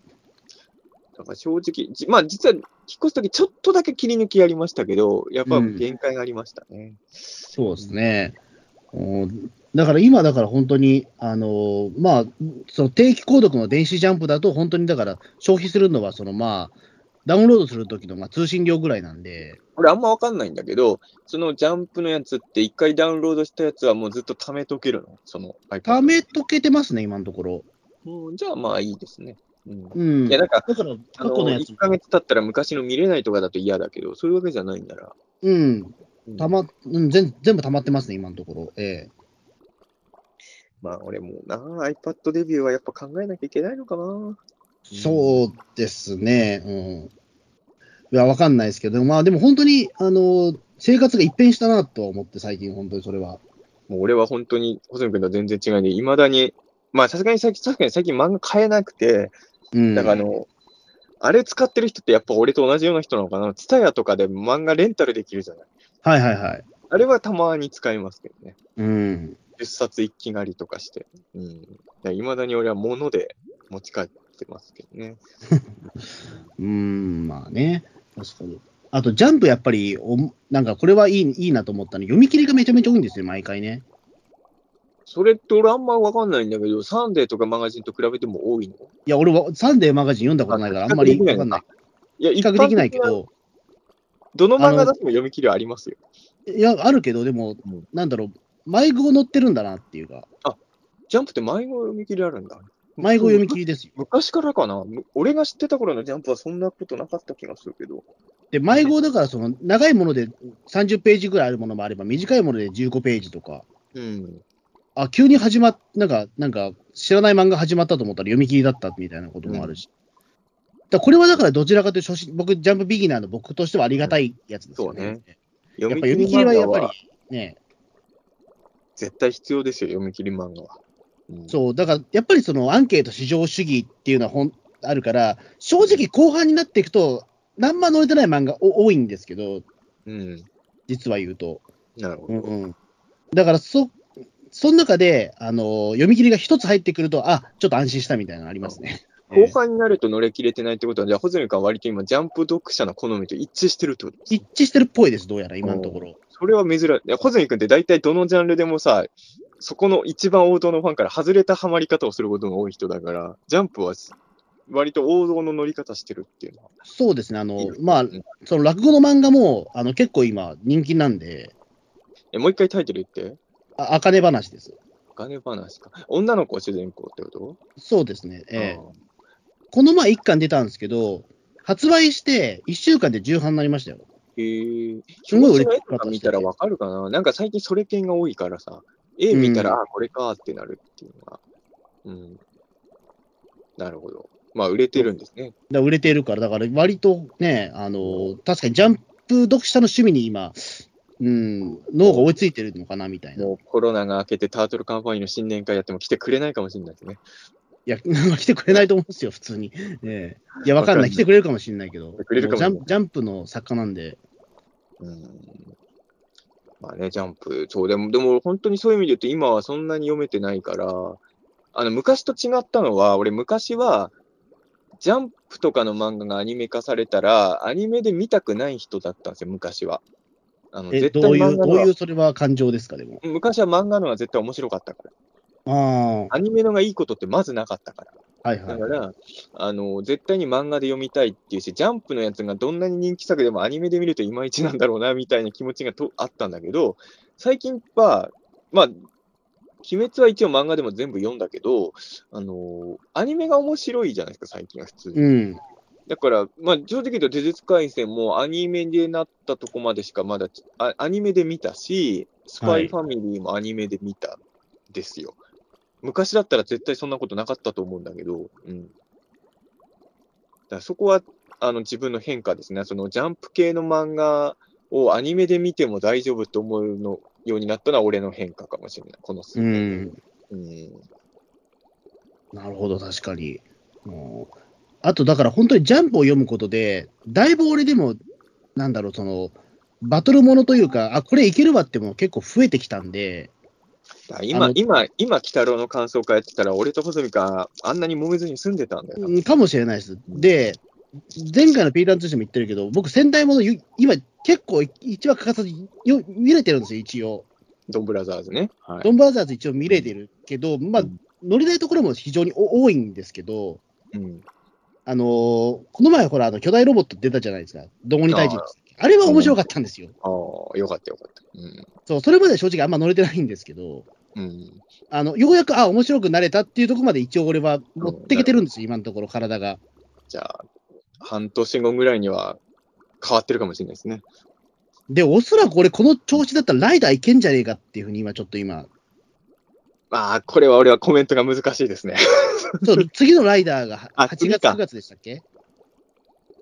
[SPEAKER 3] だから正直、じまあ実は引っ越すときちょっとだけ切り抜きやりましたけど、やっぱ限界がありましたね。
[SPEAKER 2] そうですね。うんだから今、だから本当に、あのーまあ、その定期購読の電子ジャンプだと、本当にだから消費するのは、そのまあ、ダウンロードするときのまあ通信料ぐらいなんで、
[SPEAKER 3] 俺あんまわかんないんだけど、そのジャンプのやつって一回ダウンロードしたやつはもうずっと貯めとけるの？その
[SPEAKER 2] ためとけてますね、今のところ。
[SPEAKER 3] うん、じゃあまあいいですね。うん。
[SPEAKER 2] うん。
[SPEAKER 3] いや、なんか、
[SPEAKER 2] だから、
[SPEAKER 3] あ
[SPEAKER 2] 過
[SPEAKER 3] の
[SPEAKER 2] 去のやつ
[SPEAKER 3] 1、ヶ月経ったら昔の見れないとかだと嫌だけど、そういうわけじゃないんなら。
[SPEAKER 2] うん、
[SPEAKER 3] うん
[SPEAKER 2] たま、うん、全全部溜まってますね、今のところ。ええ
[SPEAKER 3] まあ俺もな、iPad デビューはやっぱ考えなきゃいけないのかな。
[SPEAKER 2] そうですね。うん。いや、わかんないですけど、まあでも本当に、あの、生活が一変したなとは思って、最近、本当にそれは。
[SPEAKER 3] もう俺は本当に、細野君とは全然違いで、いまだに、まあさすがに最近、さすがに最近漫画買えなくて、
[SPEAKER 2] うん。
[SPEAKER 3] だからあの、あれ使ってる人ってやっぱ俺と同じような人なのかな。ツタヤとかで漫画レンタルできるじゃない。
[SPEAKER 2] はいはいはい。
[SPEAKER 3] あれはたまに使いますけどね。
[SPEAKER 2] うん。
[SPEAKER 3] 10冊一気狩りとかして。うん。いまだに俺は物で持ち帰ってますけどね。
[SPEAKER 2] うん、まあね。確かに。あと、ジャンプやっぱりお、なんかこれはいいいいなと思ったの、読み切りがめちゃめちゃ多いんですよ、毎回ね。
[SPEAKER 3] それって俺あんまわかんないんだけど、サンデーとかマガジンと比べても多いの？
[SPEAKER 2] いや、俺はサンデーマガジン読んだことないから、あんまりわかんない。
[SPEAKER 3] いや、
[SPEAKER 2] 比較できないけ。ど、
[SPEAKER 3] どの漫画だっても読み切りはありますよ。
[SPEAKER 2] いや、あるけど、でも
[SPEAKER 3] うん、
[SPEAKER 2] なんだろう、迷子載ってるんだなっていうか、
[SPEAKER 3] ジャンプって迷子読み切りあるんだ。
[SPEAKER 2] 迷子読み切りですよ。
[SPEAKER 3] 昔からかなむ俺が知ってた頃のジャンプはそんなことなかった気がするけど。
[SPEAKER 2] で、迷子だから、その、長いもので30ページぐらいあるものもあれば、短いもので15ページとか、
[SPEAKER 3] うん。
[SPEAKER 2] あ、急に始まっ、なんか、なんか、知らない漫画始まったと思ったら読み切りだったみたいなこともあるし。だからこれはだからどちらかというと初心、僕、ジャンプビギナーの僕としてはありがたいやつですよね。
[SPEAKER 3] そうね
[SPEAKER 2] やっ
[SPEAKER 3] 読
[SPEAKER 2] ぱ読み切りはやっぱりね、
[SPEAKER 3] 絶対必要ですよ、読み切り漫画は。うん
[SPEAKER 2] そう、だからやっぱりそのアンケート至上主義っていうのはほんあるから、正直後半になっていくと、何万載れてない漫画お多いんですけど、
[SPEAKER 3] うん。
[SPEAKER 2] 実は言うと。
[SPEAKER 3] なるほど。
[SPEAKER 2] うんうん、だからそ、その中で、あの読み切りが一つ入ってくると、あちょっと安心したみたいなのありますね。
[SPEAKER 3] 後半になると乗れ切れてないってことは、じゃあ、穂積君は割と今、ジャンプ読者の好みと一致してるってことです
[SPEAKER 2] 一致してるっぽいです、どうやら今のところ。
[SPEAKER 3] それは珍しい。いや、穂積君って大体どのジャンルでもさ、そこの一番王道のファンから外れたハマり方をすることが多い人だから、ジャンプは割と王道の乗り方してるっていうのは。
[SPEAKER 2] そうですね、あの
[SPEAKER 3] いいよ
[SPEAKER 2] まあ
[SPEAKER 3] うん、
[SPEAKER 2] その落語の漫画もあの結構今、人気なんで、
[SPEAKER 3] え、もう一回タイトル言って。
[SPEAKER 2] ああかね話です。
[SPEAKER 3] お金話か。女の子を主人公ってこと？
[SPEAKER 2] そうですね、ええ
[SPEAKER 3] あ
[SPEAKER 2] この前1巻出たんですけど、発売して1週間で重版になりましたよ。
[SPEAKER 3] へえ。
[SPEAKER 2] すごい
[SPEAKER 3] 絵とか見たらわかるかな？なんか最近それ系が多いからさ、絵見たら、
[SPEAKER 2] うん
[SPEAKER 3] あ、これかってなるっていうのが。うん。なるほど。まあ、売れてるんですね。
[SPEAKER 2] だ売れてるから、だから割とね、あの確かにジャンプ読者の趣味に今、うん、脳が追いついてるのかなみたいな。い
[SPEAKER 3] もうコロナが明けてタートルカンパニーの新年会やっても来てくれないかもしれないですね。
[SPEAKER 2] や、来てくれないと思うんですよ、普通に。ええいや、わかんない、来てくれるかもしれないけど、ジャンプの作家なんで、
[SPEAKER 3] うん。まあね、ジャンプ。そう、でも、でも本当にそういう意味で言うと今はそんなに読めてないから、あの、昔と違ったのは、俺昔は、ジャンプとかの漫画がアニメ化されたら、アニメで見たくない人だったんですよ、昔は。あの、
[SPEAKER 2] え
[SPEAKER 3] 絶
[SPEAKER 2] どういう、
[SPEAKER 3] 対漫画のは
[SPEAKER 2] どういうそれは感情ですか、でも。
[SPEAKER 3] 昔は漫画のが絶対面白かったから。
[SPEAKER 2] あ
[SPEAKER 3] アニメのがいいことってまずなかったから。
[SPEAKER 2] あ、はいはい。
[SPEAKER 3] だから、あの、絶対に漫画で読みたいっていうし、ジャンプのやつがどんなに人気作でもアニメで見るといまいちなんだろうな、みたいな気持ちがとあったんだけど、最近は、まあ、鬼滅は一応漫画でも全部読んだけど、あのアニメが面白いじゃないですか、最近は普通に。
[SPEAKER 2] うん。
[SPEAKER 3] だから、まあ、正直言うと、呪術廻戦もアニメでなったとこまでしかまだ、あアニメで見たし、スパイファミリーもアニメで見たんですよ。昔だったら絶対そんなことなかったと思うんだけど、うん。だそこは、あの、自分の変化ですね。その、ジャンプ系の漫画をアニメで見ても大丈夫と思うのようになったのは俺の変化かもしれない。この数
[SPEAKER 2] う
[SPEAKER 3] 年。
[SPEAKER 2] ん。
[SPEAKER 3] うん。
[SPEAKER 2] なるほど、確かに。うんあと、だから本当にジャンプを読むことで、だいぶ俺でも、なんだろう、その、バトルものというか、あ、これいけるわっても結構増えてきたんで、
[SPEAKER 3] 今今、今、鬼太郎の感想会やってたら、俺と細見があんなに揉めずに住んでたんだよ。
[SPEAKER 2] うんかもしれないです。で、前回のピーラン通信も言ってるけど、僕、戦隊もの、ゆ今、結構一話欠かさずよ見れてるんですよ、一応。
[SPEAKER 3] ドンブラザーズね。はい。
[SPEAKER 2] ドンブラザーズ一応見れてるけど、まあ
[SPEAKER 3] うん、
[SPEAKER 2] 乗れないところも非常にお多いんですけど、
[SPEAKER 3] うん。
[SPEAKER 2] あのーこの前、ほら、あの巨大ロボット出たじゃないですか、どこに対人ですあれは面白かったんですよ。
[SPEAKER 3] ああ、よかったよかった。うん。
[SPEAKER 2] そう、それまで正直あんま乗れてないんですけど、
[SPEAKER 3] うん。
[SPEAKER 2] あの、ようやく、あ、面白くなれたっていうところまで一応俺は持ってきてるんですよ、今のところ、体が。
[SPEAKER 3] じゃあ、半年後ぐらいには変わってるかもしれないですね。
[SPEAKER 2] で、おそらく俺、この調子だったらライダーいけんじゃねえかっていうふうに今、ちょっと今、
[SPEAKER 3] まあ、これは俺はコメントが難しいですね。
[SPEAKER 2] そう、次のライダーが
[SPEAKER 3] あ
[SPEAKER 2] 8月、
[SPEAKER 3] 次か
[SPEAKER 2] 9月でしたっけ？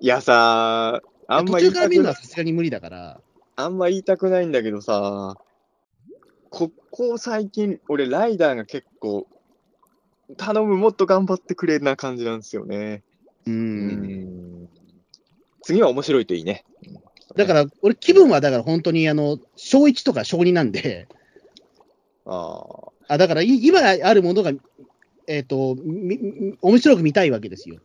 [SPEAKER 3] いやさ、あんま
[SPEAKER 2] 途中から見るのは
[SPEAKER 3] 言いたくない、
[SPEAKER 2] さすがに無理だから、
[SPEAKER 3] あんま言いたくないんだけどさ、ここ最近、俺ライダーが結構、頼む、もっと頑張ってくれな感じなんですよね。
[SPEAKER 2] う。
[SPEAKER 3] うんん。次は面白いといいね。うん
[SPEAKER 2] だから、俺、気分はだから本当に、あの、小1とか小2なんで、
[SPEAKER 3] あ
[SPEAKER 2] あだからい今あるものが、えっ、とみみ面白く見たいわけですよ。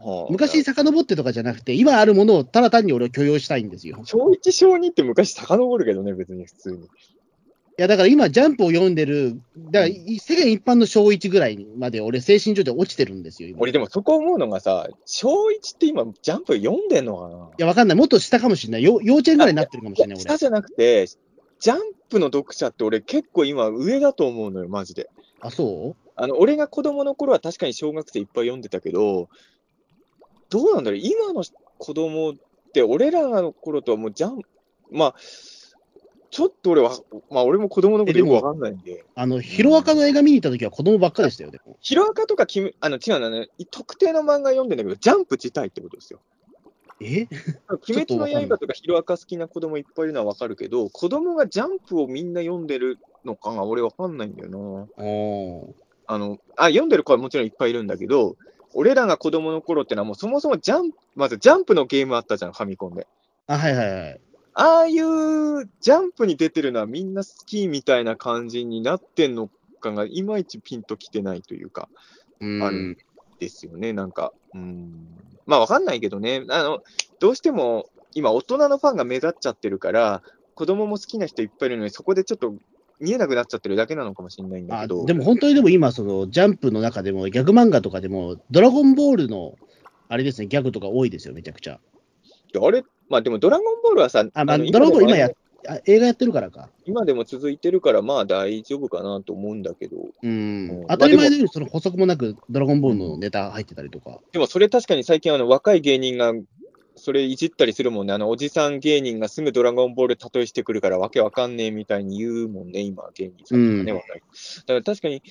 [SPEAKER 3] あ、はあ
[SPEAKER 2] 昔遡ってとかじゃなくて、今あるものをただ単に俺は許容したいんですよ。
[SPEAKER 3] 小1、小2って昔遡るけどね、別に普通に。
[SPEAKER 2] いや、だから今、ジャンプを読んでる、だからい世間一般の小1ぐらいまで俺、精神状態落ちてるんですよ、
[SPEAKER 3] 俺でもそこ思うのがさ、小1って今、ジャンプ読んでんのかな？
[SPEAKER 2] や、わかんない。もっと下かもしれない。よ幼稚園ぐらいになってるかもしれない、俺。
[SPEAKER 3] 下じゃなくて、ジャンプの読者って俺結構今上だと思うのよ、マジで。
[SPEAKER 2] あ、そう？
[SPEAKER 3] あの、俺が子供の頃は確かに小学生いっぱい読んでたけど、どうなんだろう、今の子供って俺らの頃とはもうジャン、まあ、ちょっと俺は、まあ俺も子供のことよくわかんないんで、
[SPEAKER 2] あの、ヒロアカの映画見に行った時は子供ばっかでしたよ、でも。
[SPEAKER 3] ヒロアカとかきむ、あの、違うのね、特定の漫画読んでんだけど、ジャンプ自体ってことですよ。
[SPEAKER 2] え？
[SPEAKER 3] 鬼滅の刃とかヒロアカ好きな子供いっぱいいるのはわかるけど、子供がジャンプをみんな読んでるのかが俺わかんないんだよな。あの、あ、読んでる子はもちろんいっぱいいるんだけど、俺らが子供の頃ってのはもうそもそもジャンプ、まずジャンプのゲームあったじゃん、ファミコンで。
[SPEAKER 2] あ、はいはいはい。
[SPEAKER 3] ああいうジャンプに出てるのはみんな好きみたいな感じになってんのかが、いまいちピンときてないというか、
[SPEAKER 2] うん。
[SPEAKER 3] あるですよね、なんか。うん。まあわかんないけどね、あの、どうしても今大人のファンが目立っちゃってるから、子供も好きな人いっぱいいるのに、そこでちょっと見えなくなっちゃってるだけなのかもしれないんだ
[SPEAKER 2] あ
[SPEAKER 3] けど。
[SPEAKER 2] でも本当にでも今、そのジャンプの中でも、ギャグ漫画とかでも、ドラゴンボールの、あれですね、ギャグとか多いですよ、めちゃくちゃ。
[SPEAKER 3] あれ、まあでもドラゴンボールはさ、
[SPEAKER 2] あ、まあ、
[SPEAKER 3] の
[SPEAKER 2] ドラゴンボール今やあ、映画やってるからか。
[SPEAKER 3] 今でも続いてるから、まあ大丈夫かなと思うんだけど、
[SPEAKER 2] うん
[SPEAKER 3] うん。
[SPEAKER 2] 当たり前のように、その補足もなく、ドラゴンボールのネタ入ってたりとか。
[SPEAKER 3] でもそれ確かに最近あの若い芸人がそれいじったりするもんね。あのおじさん芸人がすぐドラゴンボール例えしてくるからわけわかんねえみたいに言うもんね、今芸人さんとかね、
[SPEAKER 2] うん。
[SPEAKER 3] だから確かに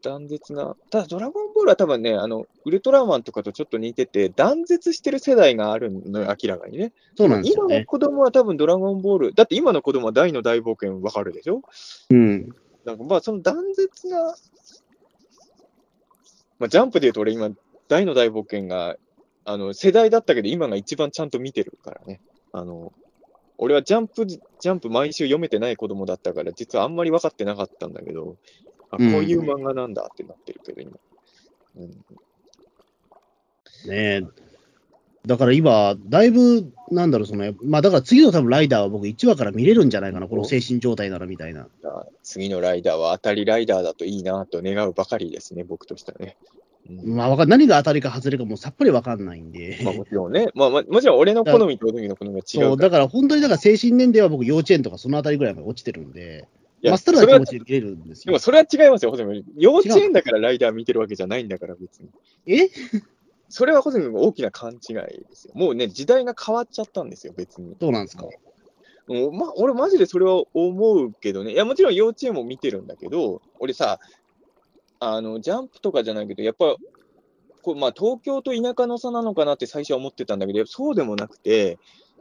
[SPEAKER 3] 断絶な、ただドラゴンボールは多分ね、あのウルトラマンとかとちょっと似てて、断絶してる世代があるのよ、明らかにね。
[SPEAKER 2] そうなんですよ
[SPEAKER 3] 今の
[SPEAKER 2] ね。
[SPEAKER 3] 子供は多分ドラゴンボール、だって今の子供は大の大冒険わかるでしょ？
[SPEAKER 2] うん。
[SPEAKER 3] なんかまあ、その断絶な、まあ、ジャンプで言うと俺今、大の大冒険が、あの、世代だったけど今が一番ちゃんと見てるからね。あの、俺はジャンプ、ジャンプ毎週読めてない子供だったから、実はあんまり分かってなかったんだけど、あこういう漫画なんだってなってるけど、今。うん、
[SPEAKER 2] ねえ。だから今、だいぶ、なんだろう、その、まあだから次の多分ライダーは僕1話から見れるんじゃないかな、この精神状態ならみたいな。
[SPEAKER 3] 次のライダーは当たりライダーだといいなと願うばかりですね、僕としてはね。うん
[SPEAKER 2] まあわかん何が当たりか外れかもうさっぱりわかんないんで。
[SPEAKER 3] まあもちろんね、まあ、まもちろん俺の好みと小泉の好みが違う
[SPEAKER 2] そう、だから本当にだから精神年齢は僕幼稚園とかそのあたりぐらいまで落ちてるんで、まっさら
[SPEAKER 3] それは
[SPEAKER 2] な気持ちで見れるんですよ
[SPEAKER 3] でも。それは違いますよ、ホゼミ。幼稚園だからライダー見てるわけじゃないんだから、別に。
[SPEAKER 2] え？
[SPEAKER 3] それはホゼミが大きな勘違いですよ。もうね、時代が変わっちゃったんですよ、別に。
[SPEAKER 2] そうなんですか？
[SPEAKER 3] もうま、俺、マジでそれは思うけどね。いや、もちろん幼稚園も見てるんだけど、俺さ、あの、ジャンプとかじゃないけど、やっぱ、こうまあ、東京と田舎の差なのかなって最初は思ってたんだけど、そうでもなくて、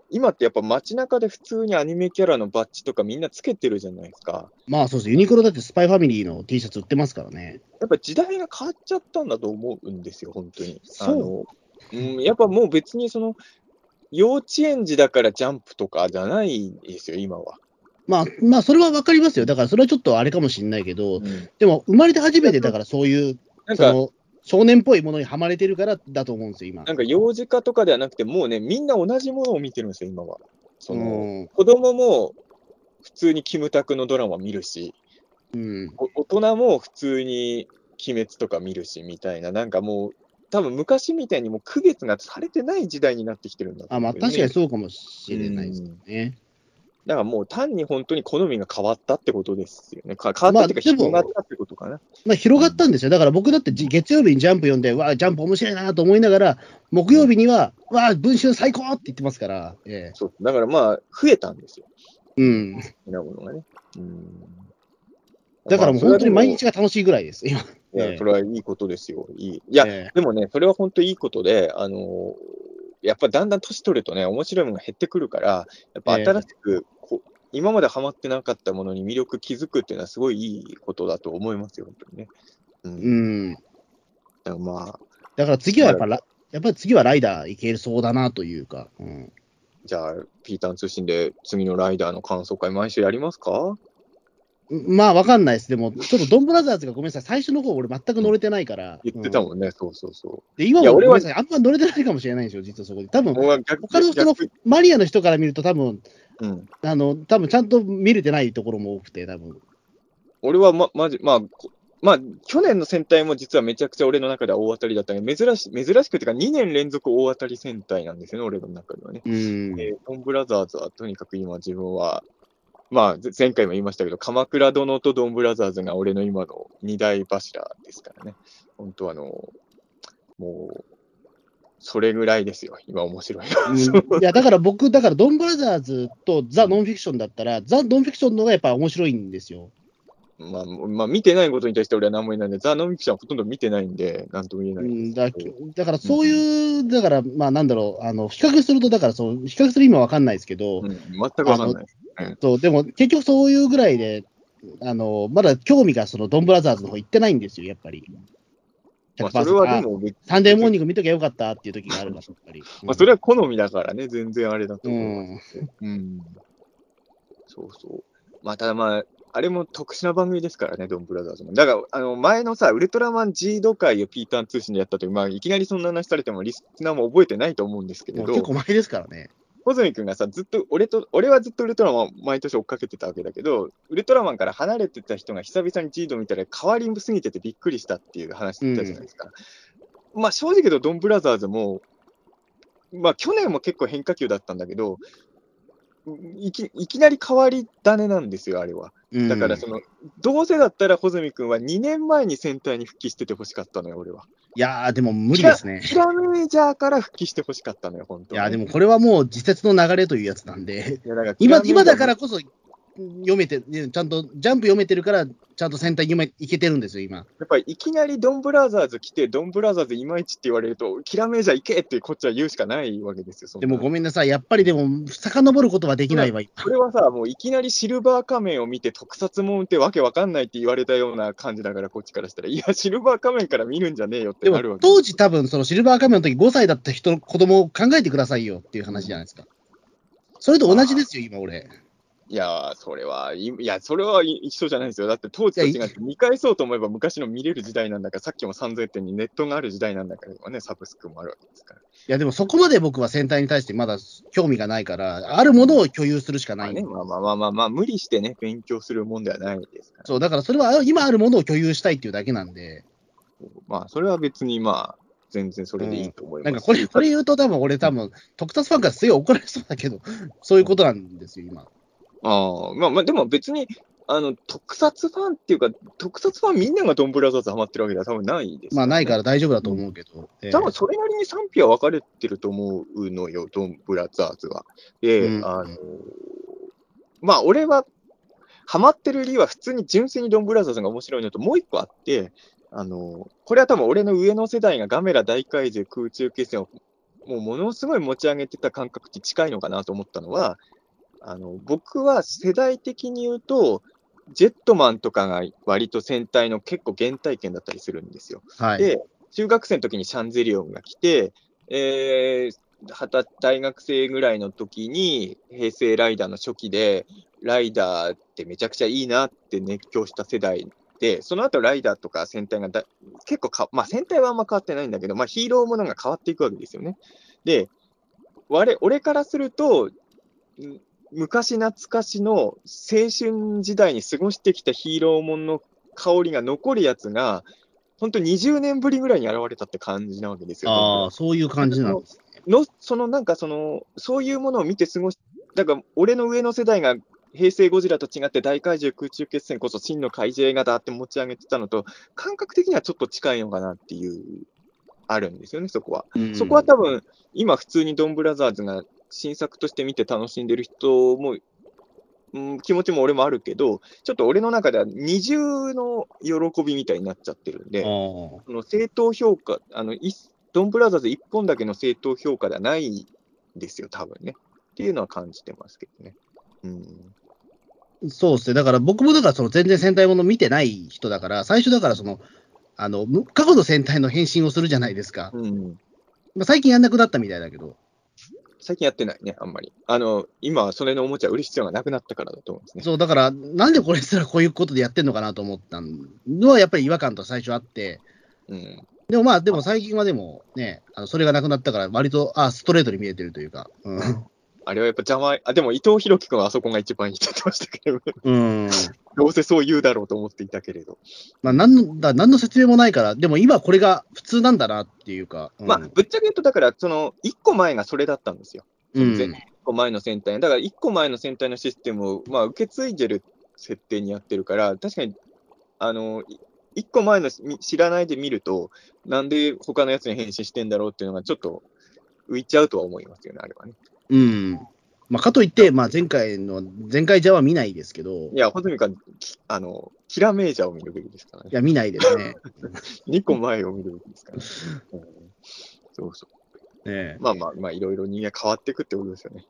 [SPEAKER 3] 今ってやっぱ街中で普通にアニメキャラのバッジとかみんなつけてるじゃないですか。
[SPEAKER 2] まあそうです。ユニクロだってスパイファミリーの T シャツ売ってますからね。
[SPEAKER 3] やっぱ時代が変わっちゃったんだと思うんですよ、本当に。
[SPEAKER 2] そう
[SPEAKER 3] あのうん、やっぱもう別にその、幼稚園児だからジャンプとかじゃないですよ、今は。
[SPEAKER 2] まあ、まあ、それはわかりますよ。だからそれはちょっとあれかもしれないけど、
[SPEAKER 3] うん
[SPEAKER 2] でも生まれて初めてだからそういう、
[SPEAKER 3] なんか、
[SPEAKER 2] その、少年っぽいものにはまれてるからだと思うんですよ、今。
[SPEAKER 3] なんか幼児化とかではなくて、もうね、みんな同じものを見てるんですよ、今は。その、
[SPEAKER 2] うん
[SPEAKER 3] 子供も普通にキムタクのドラマ見るし、
[SPEAKER 2] うん、
[SPEAKER 3] お大人も普通に鬼滅とか見るし、みたいな、なんかもう、多分昔みたいにもう区別がされてない時代になってきてるんだと
[SPEAKER 2] あまあ、
[SPEAKER 3] 思うんだよね
[SPEAKER 2] 確かにそうかもしれないですね。
[SPEAKER 3] だからもう単に本当に好みが変わったってことですよね。か変わったっていうか、広がったってことかな。
[SPEAKER 2] まあ、広がったんですよ。だから僕だってじ月曜日にジャンプ読んで、わあ、ジャンプ面白いなと思いながら、木曜日には、わあ、文春最高って言ってますから、ええ
[SPEAKER 3] そう。だからまあ、増えたんですよ。
[SPEAKER 2] うん。
[SPEAKER 3] なものがね。うん。
[SPEAKER 2] だからもう本当に毎
[SPEAKER 3] まあ
[SPEAKER 2] 日が楽しいぐらいです、今。
[SPEAKER 3] いや、
[SPEAKER 2] ええ
[SPEAKER 3] それはいいことですよ。いい。いや、
[SPEAKER 2] ええ
[SPEAKER 3] でもね、それは本当にいいことで、あのやっぱだんだん年取るとね、面白いものが減ってくるから、やっぱ新しくこ、今までハマってなかったものに魅力気づくっていうのはすごいいいことだと思いますよ、本当にね。うん。
[SPEAKER 2] うん。
[SPEAKER 3] だからまあ、
[SPEAKER 2] だから次はやっぱラ、やっぱり次はライダーいけるそうだなというか。うん。
[SPEAKER 3] じゃあ、ピーターン通信で次のライダーの感想会、毎週やりますか？
[SPEAKER 2] まあ、わかんないです。でも、ちょっとドンブラザーズがごめんなさい、最初の方俺全く乗れてないから。
[SPEAKER 3] 言ってた
[SPEAKER 2] ん。
[SPEAKER 3] もんね、そうそうそ
[SPEAKER 2] で、今もごめんなさい、あんま乗れてないかもしれないんですよ、実はそこで。多
[SPEAKER 3] う。
[SPEAKER 2] 分、他の人の
[SPEAKER 3] 逆
[SPEAKER 2] マニアの人から見ると多分、
[SPEAKER 3] うん、
[SPEAKER 2] あの、多分ちゃんと見れてないところも多くて、多分。
[SPEAKER 3] 俺はま、まじ、まあ、こまあ、去年の戦隊も実はめちゃくちゃ俺の中では大当たりだったけど、珍し珍しくてか2年連続大当たり戦隊なんですよね、俺の中ではね。
[SPEAKER 2] うん。
[SPEAKER 3] えードンブラザーズはとにかく今自分は、まあ、ぜ前回も言いましたけど、鎌倉殿とドンブラザーズが俺の今の二大柱ですからね。本当あの、もう、それぐらいですよ、今面白い。
[SPEAKER 2] うんいや、だから僕、だからドンブラザーズとザ・ノンフィクションだったら、ザ・ノンフィクションの方がやっぱ面白いんですよ。
[SPEAKER 3] まあ、まあ、見てないことに対して俺は何も言えないんで、ザ・ノンフィクションはほとんど見てないんで、なんとも言えない。
[SPEAKER 2] うん、だだからそういう、だから、まあなんだろう、あの比較すると、だからそう、比較する意味は分かんないですけど、
[SPEAKER 3] うん、全くわかんない。
[SPEAKER 2] そうでも結局そういうぐらいで、あのまだ興味がそのドンブラザーズの方行ってないんですよ、やっぱり。
[SPEAKER 3] まあ、それはでも別、
[SPEAKER 2] サンデーモーニング見ときゃよかったっていう時があるから、やっぱり。
[SPEAKER 3] まあ、それは好みだからね、全然あれだと
[SPEAKER 2] う
[SPEAKER 3] 思う。
[SPEAKER 2] ん、
[SPEAKER 3] うん。そうそう。まあ、ただまあ、あれも特殊な番組ですからね、ドンブラザーズも。だから、あの、前のさ、ウルトラマン G ド会をピーターン通信でやった時、まあ、いきなりそんな話されても、リスナーも覚えてないと思うんですけれど
[SPEAKER 2] 結、構前ですからね。
[SPEAKER 3] 小泉君がさ、ずっと、俺と、俺はずっとウルトラマンを毎年追っかけてたわけだけど、ウルトラマンから離れてた人が久々に G ド見たら変わりすぎててびっくりしたっていう話だったじゃないですか。まあ、正直言うと、ドンブラザーズも、まあ、去年も結構変化球だったんだけど、いきいきなり変わり種なんですよ、あれは。
[SPEAKER 2] うん
[SPEAKER 3] だから、その、どうせだったら穂積君は2年前に戦隊に復帰しててほしかったのよ、俺は。
[SPEAKER 2] いやー、でも無理ですね。
[SPEAKER 3] キラメジャーから復帰してほしかったのよ、本当に。
[SPEAKER 2] いやー、でもこれはもう自説の流れというやつなんで、
[SPEAKER 3] いや、だから
[SPEAKER 2] 今今だからこそ読めて、ねちゃんとジャンプ読めてるから、ちゃんと戦隊読めいけてるんですよ、今。
[SPEAKER 3] やっぱりいきなりドンブラザーズ来て、ドンブラザーズいまいちって言われると、キラメジャー行けってこっちは言うしかないわけですよ。
[SPEAKER 2] でもごめんなさい、やっぱりでも、遡ることはできないわ、今
[SPEAKER 3] これはさ、もういきなりシルバー仮面を見て特撮もんってわけわかんないって言われたような感じだから、こっちからしたら、いや、シルバー仮面から見るんじゃねえよって
[SPEAKER 2] で
[SPEAKER 3] なるわけ
[SPEAKER 2] も当時、多分そのシルバー仮面の時5歳だった人の子供を考えてくださいよっていう話じゃないですか。それと同じですよ、今、俺。
[SPEAKER 3] いやー、それは、いいや、それは一緒じゃないですよ。だって当時と違って見返そうと思えば昔の見れる時代なんだから、さっきも3000点にネットがある時代なんだからね、サブスクもあるわけですから。
[SPEAKER 2] いや、でもそこまで僕は戦隊に対してまだ興味がないから、あるものを共有するしかない。
[SPEAKER 3] まあね、まあまあまあまあ、まあ、無理してね、勉強するもんではないですから。
[SPEAKER 2] そう、だからそれは今あるものを共有したいっていうだけなんで、
[SPEAKER 3] まあ、それは別にまあ、全然それでいいと思います。
[SPEAKER 2] なんかこれ、これ言うと多分俺多分、特撮ファンからすごい怒られそうだけど、そういうことなんですよ、今。
[SPEAKER 3] ああ、まあまあ、でも別に、あの、特撮ファンっていうか、特撮ファンみんながドンブラザーズハマってるわけでは多分ないです、
[SPEAKER 2] まあないから大丈夫だと思うけど。ええ
[SPEAKER 3] 多分それなりに賛否は分かれてると思うのよ、ドンブラザーズは。で、
[SPEAKER 2] うん
[SPEAKER 3] あの、まあ俺は、ハマってる理由は普通に純粋にドンブラザーズが面白いのともう一個あって、あの、これは多分俺の上の世代がガメラ大怪獣空中決戦をもうものすごい持ち上げてた感覚って近いのかなと思ったのは、あの、僕は世代的に言うと、ジェットマンとかが割と戦隊の結構原体験だったりするんですよ。
[SPEAKER 2] はい。
[SPEAKER 3] で、中学生の時にシャンゼリオンが来て、えー、大学生ぐらいの時に、平成ライダーの初期で、ライダーってめちゃくちゃいいなって熱狂した世代って、その後ライダーとか戦隊がだ結構か、まあ戦隊はあんま変わってないんだけど、まあヒーローものが変わっていくわけですよね。で、我俺からすると、ん昔懐かしの青春時代に過ごしてきたヒーローものの香りが残るやつが、本当20年ぶりぐらいに現れたって感じなわけですよ。
[SPEAKER 2] ああ、そういう感じなんです。
[SPEAKER 3] の、そのなんかその、そういうものを見て過ごし、だから俺の上の世代が平成ゴジラと違って大怪獣空中決戦こそ真の怪獣映画だって持ち上げてたのと、感覚的にはちょっと近いのかなっていう、あるんですよね、そこは。
[SPEAKER 2] うん
[SPEAKER 3] そこは多分、今普通にドンブラザーズが新作として見て楽しんでる人も、うん、気持ちも俺もあるけど、ちょっと俺の中では二重の喜びみたいになっちゃってるんで、
[SPEAKER 2] あ
[SPEAKER 3] その正当評価、あのいドンブラザーズ一本だけの正当評価ではないんですよ、多分ね。っていうのは感じてますけどね。うん。
[SPEAKER 2] あ、そうですね。だから僕もだからその全然戦隊もの見てない人だから、最初だからその、あの、む過去の戦隊の変身をするじゃないですか。
[SPEAKER 3] うん、
[SPEAKER 2] まあ、最近やんなくなったみたいだけど。
[SPEAKER 3] 最近やってないね、あんまり。あの、今はそれのおもちゃ売る必要がなくなったからだと思うんですね。
[SPEAKER 2] そう、だから、なんでこれすらこういうことでやってんのかなと思ったのは、やっぱり違和感と最初あって、
[SPEAKER 3] うん。
[SPEAKER 2] でもまあ、でも最近はでもね、あのそれがなくなったから、割と、あストレートに見えてるというか。うん。
[SPEAKER 3] あれはやっぱ邪魔、あ、でも伊藤博樹君はあそこが一番いいって言ってましたけど、
[SPEAKER 2] うん。
[SPEAKER 3] どうせそう言うだろうと思っていたけれど。
[SPEAKER 2] まあ、なんのだ何の説明もないから、でも今これが普通なんだなっていうか。うん
[SPEAKER 3] まあ、ぶっちゃけ言うと、だから、その、一個前がそれだったんですよ。
[SPEAKER 2] うん
[SPEAKER 3] 全然一個前の戦隊。だから、一個前の戦隊のシステムを、まあ、受け継いでる設定にやってるから、確かに、あの、い一個前のみ知らないで見ると、なんで他のやつに変身してんだろうっていうのが、ちょっと浮いちゃうとは思いますよね、あれはね。
[SPEAKER 2] うん。まあ、かといって、まあ、前回の、前回じゃは見ないですけど、
[SPEAKER 3] いや、穂積君は、きあの、キラメージャーを見るべきですからね
[SPEAKER 2] い。や、見ないですね。
[SPEAKER 3] 2個前を見るべきですからね。うんそうそう。
[SPEAKER 2] ね
[SPEAKER 3] まあまあまあ、いろいろ人間変わっていくってことですよね。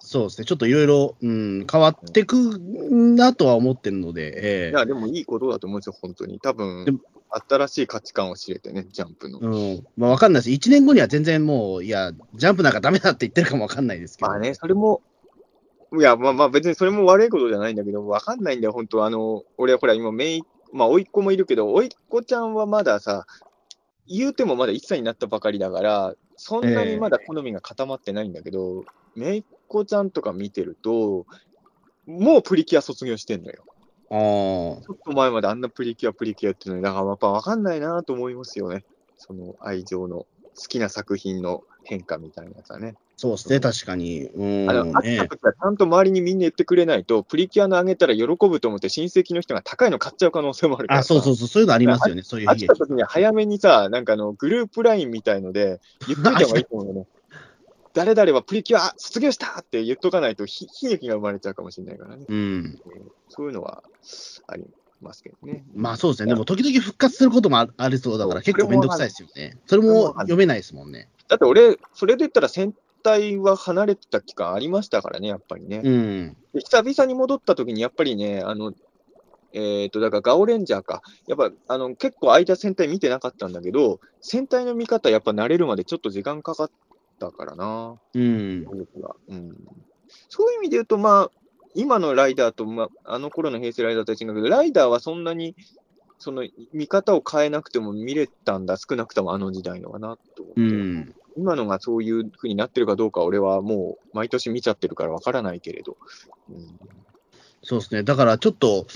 [SPEAKER 2] そうですね。ちょっといろいろ、うん、変わってくなとは思ってるので、え
[SPEAKER 3] いや、でもいいことだと思うんですよ、本当に。多分新しい価値観を知れてね、ジャンプの。
[SPEAKER 2] えうん。まあ、わかんないです。1年後には全然もう、いや、ジャンプなんかダメだって言ってるかもわかんないですけど。
[SPEAKER 3] まあね、それも、いや、まあまあ別にそれも悪いことじゃないんだけど、わかんないんだよ、本当あの、俺ほら今、めい、まあ、甥っ子もいるけど、甥っ子ちゃんはまださ、言うてもまだ1歳になったばかりだから、そんなにまだ好みが固まってないんだけど、めいっ子ちゃんとか見てると、もうプリキュア卒業してんのよ。
[SPEAKER 2] ああ。
[SPEAKER 3] ちょっと前まであんなプリキュア、プリキュアっていうのに、だからやっぱ分かんないなと思いますよね。その愛情の、好きな作品の変化みたいなやつはね。
[SPEAKER 2] そうですね、確かに。うん。
[SPEAKER 3] あの、あった
[SPEAKER 2] ね
[SPEAKER 3] 時はちゃんと周りにみんな言ってくれないと、プリキュアのあげたら喜ぶと思って親戚の人が高いの買っちゃう可能性もあるから
[SPEAKER 2] あ、そうそううそう、そういうのありますよね、そういう
[SPEAKER 3] あっ。た時には早めにさ、なんかあ の、グループラインみたいので、言っといた方がいいと思うよね。誰々はプリキュア卒業したって言っとかないと、ひ悲劇が生まれちゃうかもしれないからね。
[SPEAKER 2] うん。
[SPEAKER 3] そういうのはありますけどね。
[SPEAKER 2] まあそうですね、でも時々復活することもあありそうだから、結構めんどくさいですよね。それも読めないですもんね。
[SPEAKER 3] だって俺、それで言ったら戦隊は離れてた期間ありましたからね、やっぱりね。
[SPEAKER 2] うん。
[SPEAKER 3] で久々に戻った時に、やっぱりね、あの、えっ、と、だからガオレンジャーか。やっぱ、あの、結構間戦隊見てなかったんだけど、戦隊の見方やっぱ慣れるまでちょっと時間かかったからな、
[SPEAKER 2] うん。
[SPEAKER 3] うん。そういう意味で言うと、まあ、今のライダーと、まあ、あの頃の平成ライダーとは違うけど、ライダーはそんなに、その見方を変えなくても見れたんだ、少なくともあの時代のはなと思って。
[SPEAKER 2] うん。
[SPEAKER 3] 今のがそういう風になってるかどうか、俺はもう毎年見ちゃってるからわからないけれど。うん
[SPEAKER 2] そうですね。だからちょっと、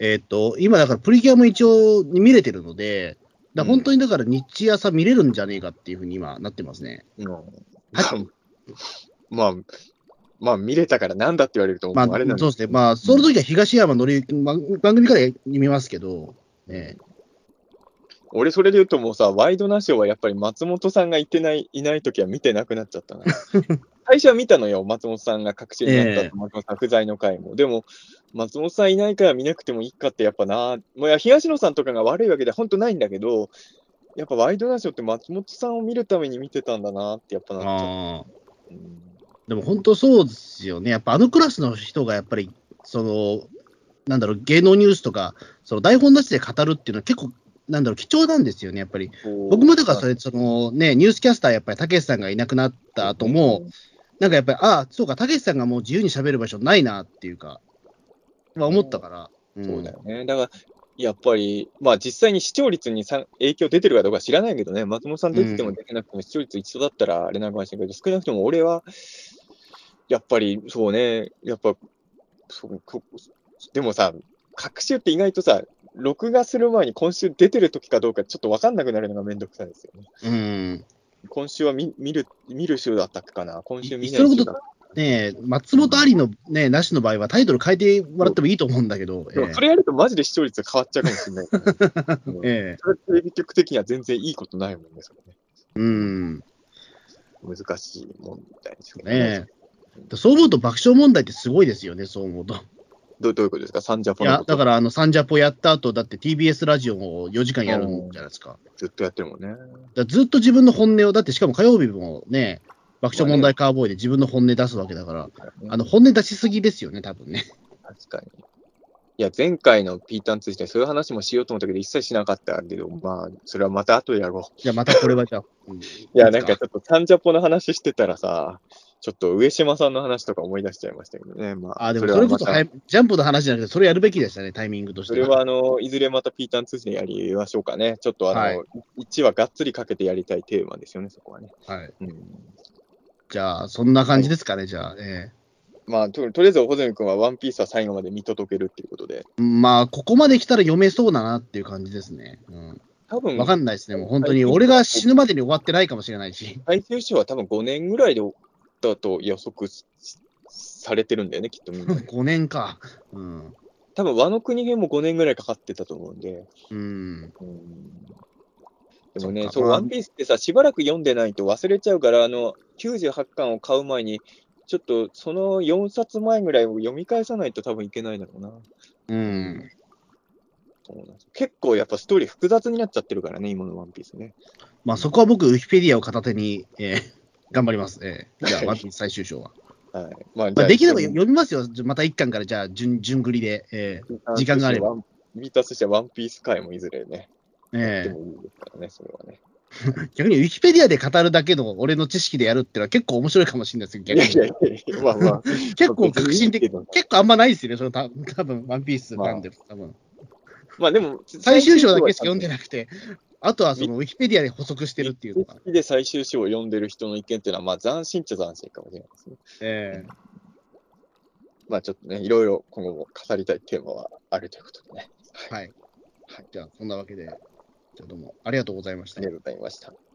[SPEAKER 2] えっ、と、今だからプリキュアも一応見れてるので、だ本当にだから日朝見れるんじゃねえかっていうふうに今なってますね。
[SPEAKER 3] うんまあ、まあ、まあ、見れたからなんだって言われると、
[SPEAKER 2] まあ、
[SPEAKER 3] あれなん
[SPEAKER 2] そうですね。まあ、その時は東山紀之、ま番組から見ますけど、ね、
[SPEAKER 3] 俺、それで言うともうさ、ワイドナショーはやっぱり松本さんがいてない、いないときは見てなくなっちゃったな。最初は見たのよ、松本さんが確信になった
[SPEAKER 2] ええ
[SPEAKER 3] と、松本さん不在の回も。でも、松本さんいないから見なくてもいいかってやっぱな、もう東野さんとかが悪いわけで本当ないんだけど、やっぱワイドナショーって松本さんを見るために見てたんだなってやっぱなっちゃう。
[SPEAKER 2] ああ。
[SPEAKER 3] うん
[SPEAKER 2] でも本当そうですよね。やっぱあのクラスの人がやっぱり、その、なんだろう、芸能ニュースとか、その台本なしで語るっていうのは結構、なんだろう、貴重なんですよね、やっぱり。僕もだからそれ、そのね、ニュースキャスター、やっぱりたけしさんがいなくなった後も、なんかやっぱり、ああ、そうか、たけしさんがもう自由に喋る場所ないなっていうか、は思ったから。ん
[SPEAKER 3] そうだよね。だから、やっぱり、まあ実際に視聴率にさ影響出てるかどうか知らないけどね、松本さん出てても出てなくても視聴率一緒だったらあれなんかもしれないけど、少なくとも俺は、やっぱりそうね、やっぱ、そうこでもさ、隔週って意外とさ、録画する前に今週出てる時かどうかちょっと分かんなくなるのがめんどくさいですよね。
[SPEAKER 2] うん。
[SPEAKER 3] 今週は見見る見る週だったかな今週見
[SPEAKER 2] い
[SPEAKER 3] ない週だっ
[SPEAKER 2] ねえ、松本ありのね、なしの場合はタイトル変えてもらってもいいと思うんだけど、
[SPEAKER 3] た。でもそれやるとマジで視聴率が変わっちゃうかもしれないね、う ん
[SPEAKER 2] ええ
[SPEAKER 3] それテレビ局的には全然いいことないもんね、それね。
[SPEAKER 2] うん。
[SPEAKER 3] 難しい問題ですよ
[SPEAKER 2] ねそう思うと爆笑問題ってすごいですよね、そう思うと。
[SPEAKER 3] どどういうことですか？サンジャポ
[SPEAKER 2] いや、だからあの、サンジャポやった後、だって TBS ラジオを4時間やるんじゃないですか。
[SPEAKER 3] ずっとやってるもんね。
[SPEAKER 2] ずっと自分の本音を、だってしかも火曜日もね、爆笑問題カーボーイで自分の本音出すわけだから、あの、本音出しすぎですよね、多分ね。
[SPEAKER 3] 確かに。いや、前回のピータン通じてそういう話もしようと思ったけど、一切しなかったけど、まあ、それはまた後でやろう。
[SPEAKER 2] じゃあまたこれはじゃあ。うん
[SPEAKER 3] いや、なんかちょっとサンジャポの話してたらさ、ちょっと上島さんの話とか思い出しちゃいましたけどね。まあ、
[SPEAKER 2] あ、でもそれこそ、
[SPEAKER 3] はまた
[SPEAKER 2] はいジャンプの話じゃなくて、それやるべきでしたね、タイミングとして
[SPEAKER 3] それはあの、いずれまたピータン通じてやりましょうかね。ちょっとあの、
[SPEAKER 2] はい
[SPEAKER 3] 1話がっつりかけてやりたいテーマですよね、そこはね。
[SPEAKER 2] はい。
[SPEAKER 3] うん。
[SPEAKER 2] じゃあ、そんな感じですかね、じゃあ。え
[SPEAKER 3] まあ、ととりあえず、穂積君はワンピースは最後まで見届けるっていうことで、
[SPEAKER 2] えまあ、ここまで来たら読めそうだなっていう感じですね。うん。
[SPEAKER 3] 多分
[SPEAKER 2] わかんないですね、もう本当に。俺が死ぬまでに終わってないかもしれないし。
[SPEAKER 3] 最終章は多分5年ぐらいでだと予測しされてるんだよね、きっとみんな。
[SPEAKER 2] 5年か。うん。
[SPEAKER 3] 多分和の国編も5年ぐらいかかってたと思うんで。
[SPEAKER 2] うん。
[SPEAKER 3] うんでもね、
[SPEAKER 2] そ
[SPEAKER 3] う、ワンピースってさ、しばらく読んでないと忘れちゃうから、あの、98巻を買う前に、ちょっとその4冊前ぐらいを読み返さないと多分いけないだろうな。
[SPEAKER 2] うん。
[SPEAKER 3] 結構やっぱストーリー複雑になっちゃってるからね、今のワンピースね。
[SPEAKER 2] まあ、そこは僕、ウィキペディアを片手に、えー 頑張ります。えーじゃあ、ワンピース最終章は。
[SPEAKER 3] はい。まあ、
[SPEAKER 2] まあ、できれば読みますよ。また1巻から、じゃあ、順順繰りで。え時間があれば。
[SPEAKER 3] ビーターとしてはワンピース回もいずれね、やってもいいですからね、それはね。
[SPEAKER 2] 逆にウィキペディアで語るだけの俺の知識でやるってのは結構面白いかもしれないですよ、
[SPEAKER 3] いや
[SPEAKER 2] 逆に。
[SPEAKER 3] いやいや、まあまあ。
[SPEAKER 2] 結構革新的結構あんまないですよね、そのた多分ワンピースファンで、多分
[SPEAKER 3] まあでも、
[SPEAKER 2] 最終章だけしか読んで
[SPEAKER 3] ない。
[SPEAKER 2] なくて、あとはそのウィキペディアで補足してるっていうのが。
[SPEAKER 3] 好きで最終章を読んでる人の意見っていうのは、まあ斬新っちゃ斬新かもしれないですね。
[SPEAKER 2] ええ
[SPEAKER 3] まあちょっとね、いろいろ今後も語りたいテーマはあるということでね。
[SPEAKER 2] はい。じゃあ、そんなわけで、じゃあどうもありがとうございました
[SPEAKER 3] あり。がとうございました。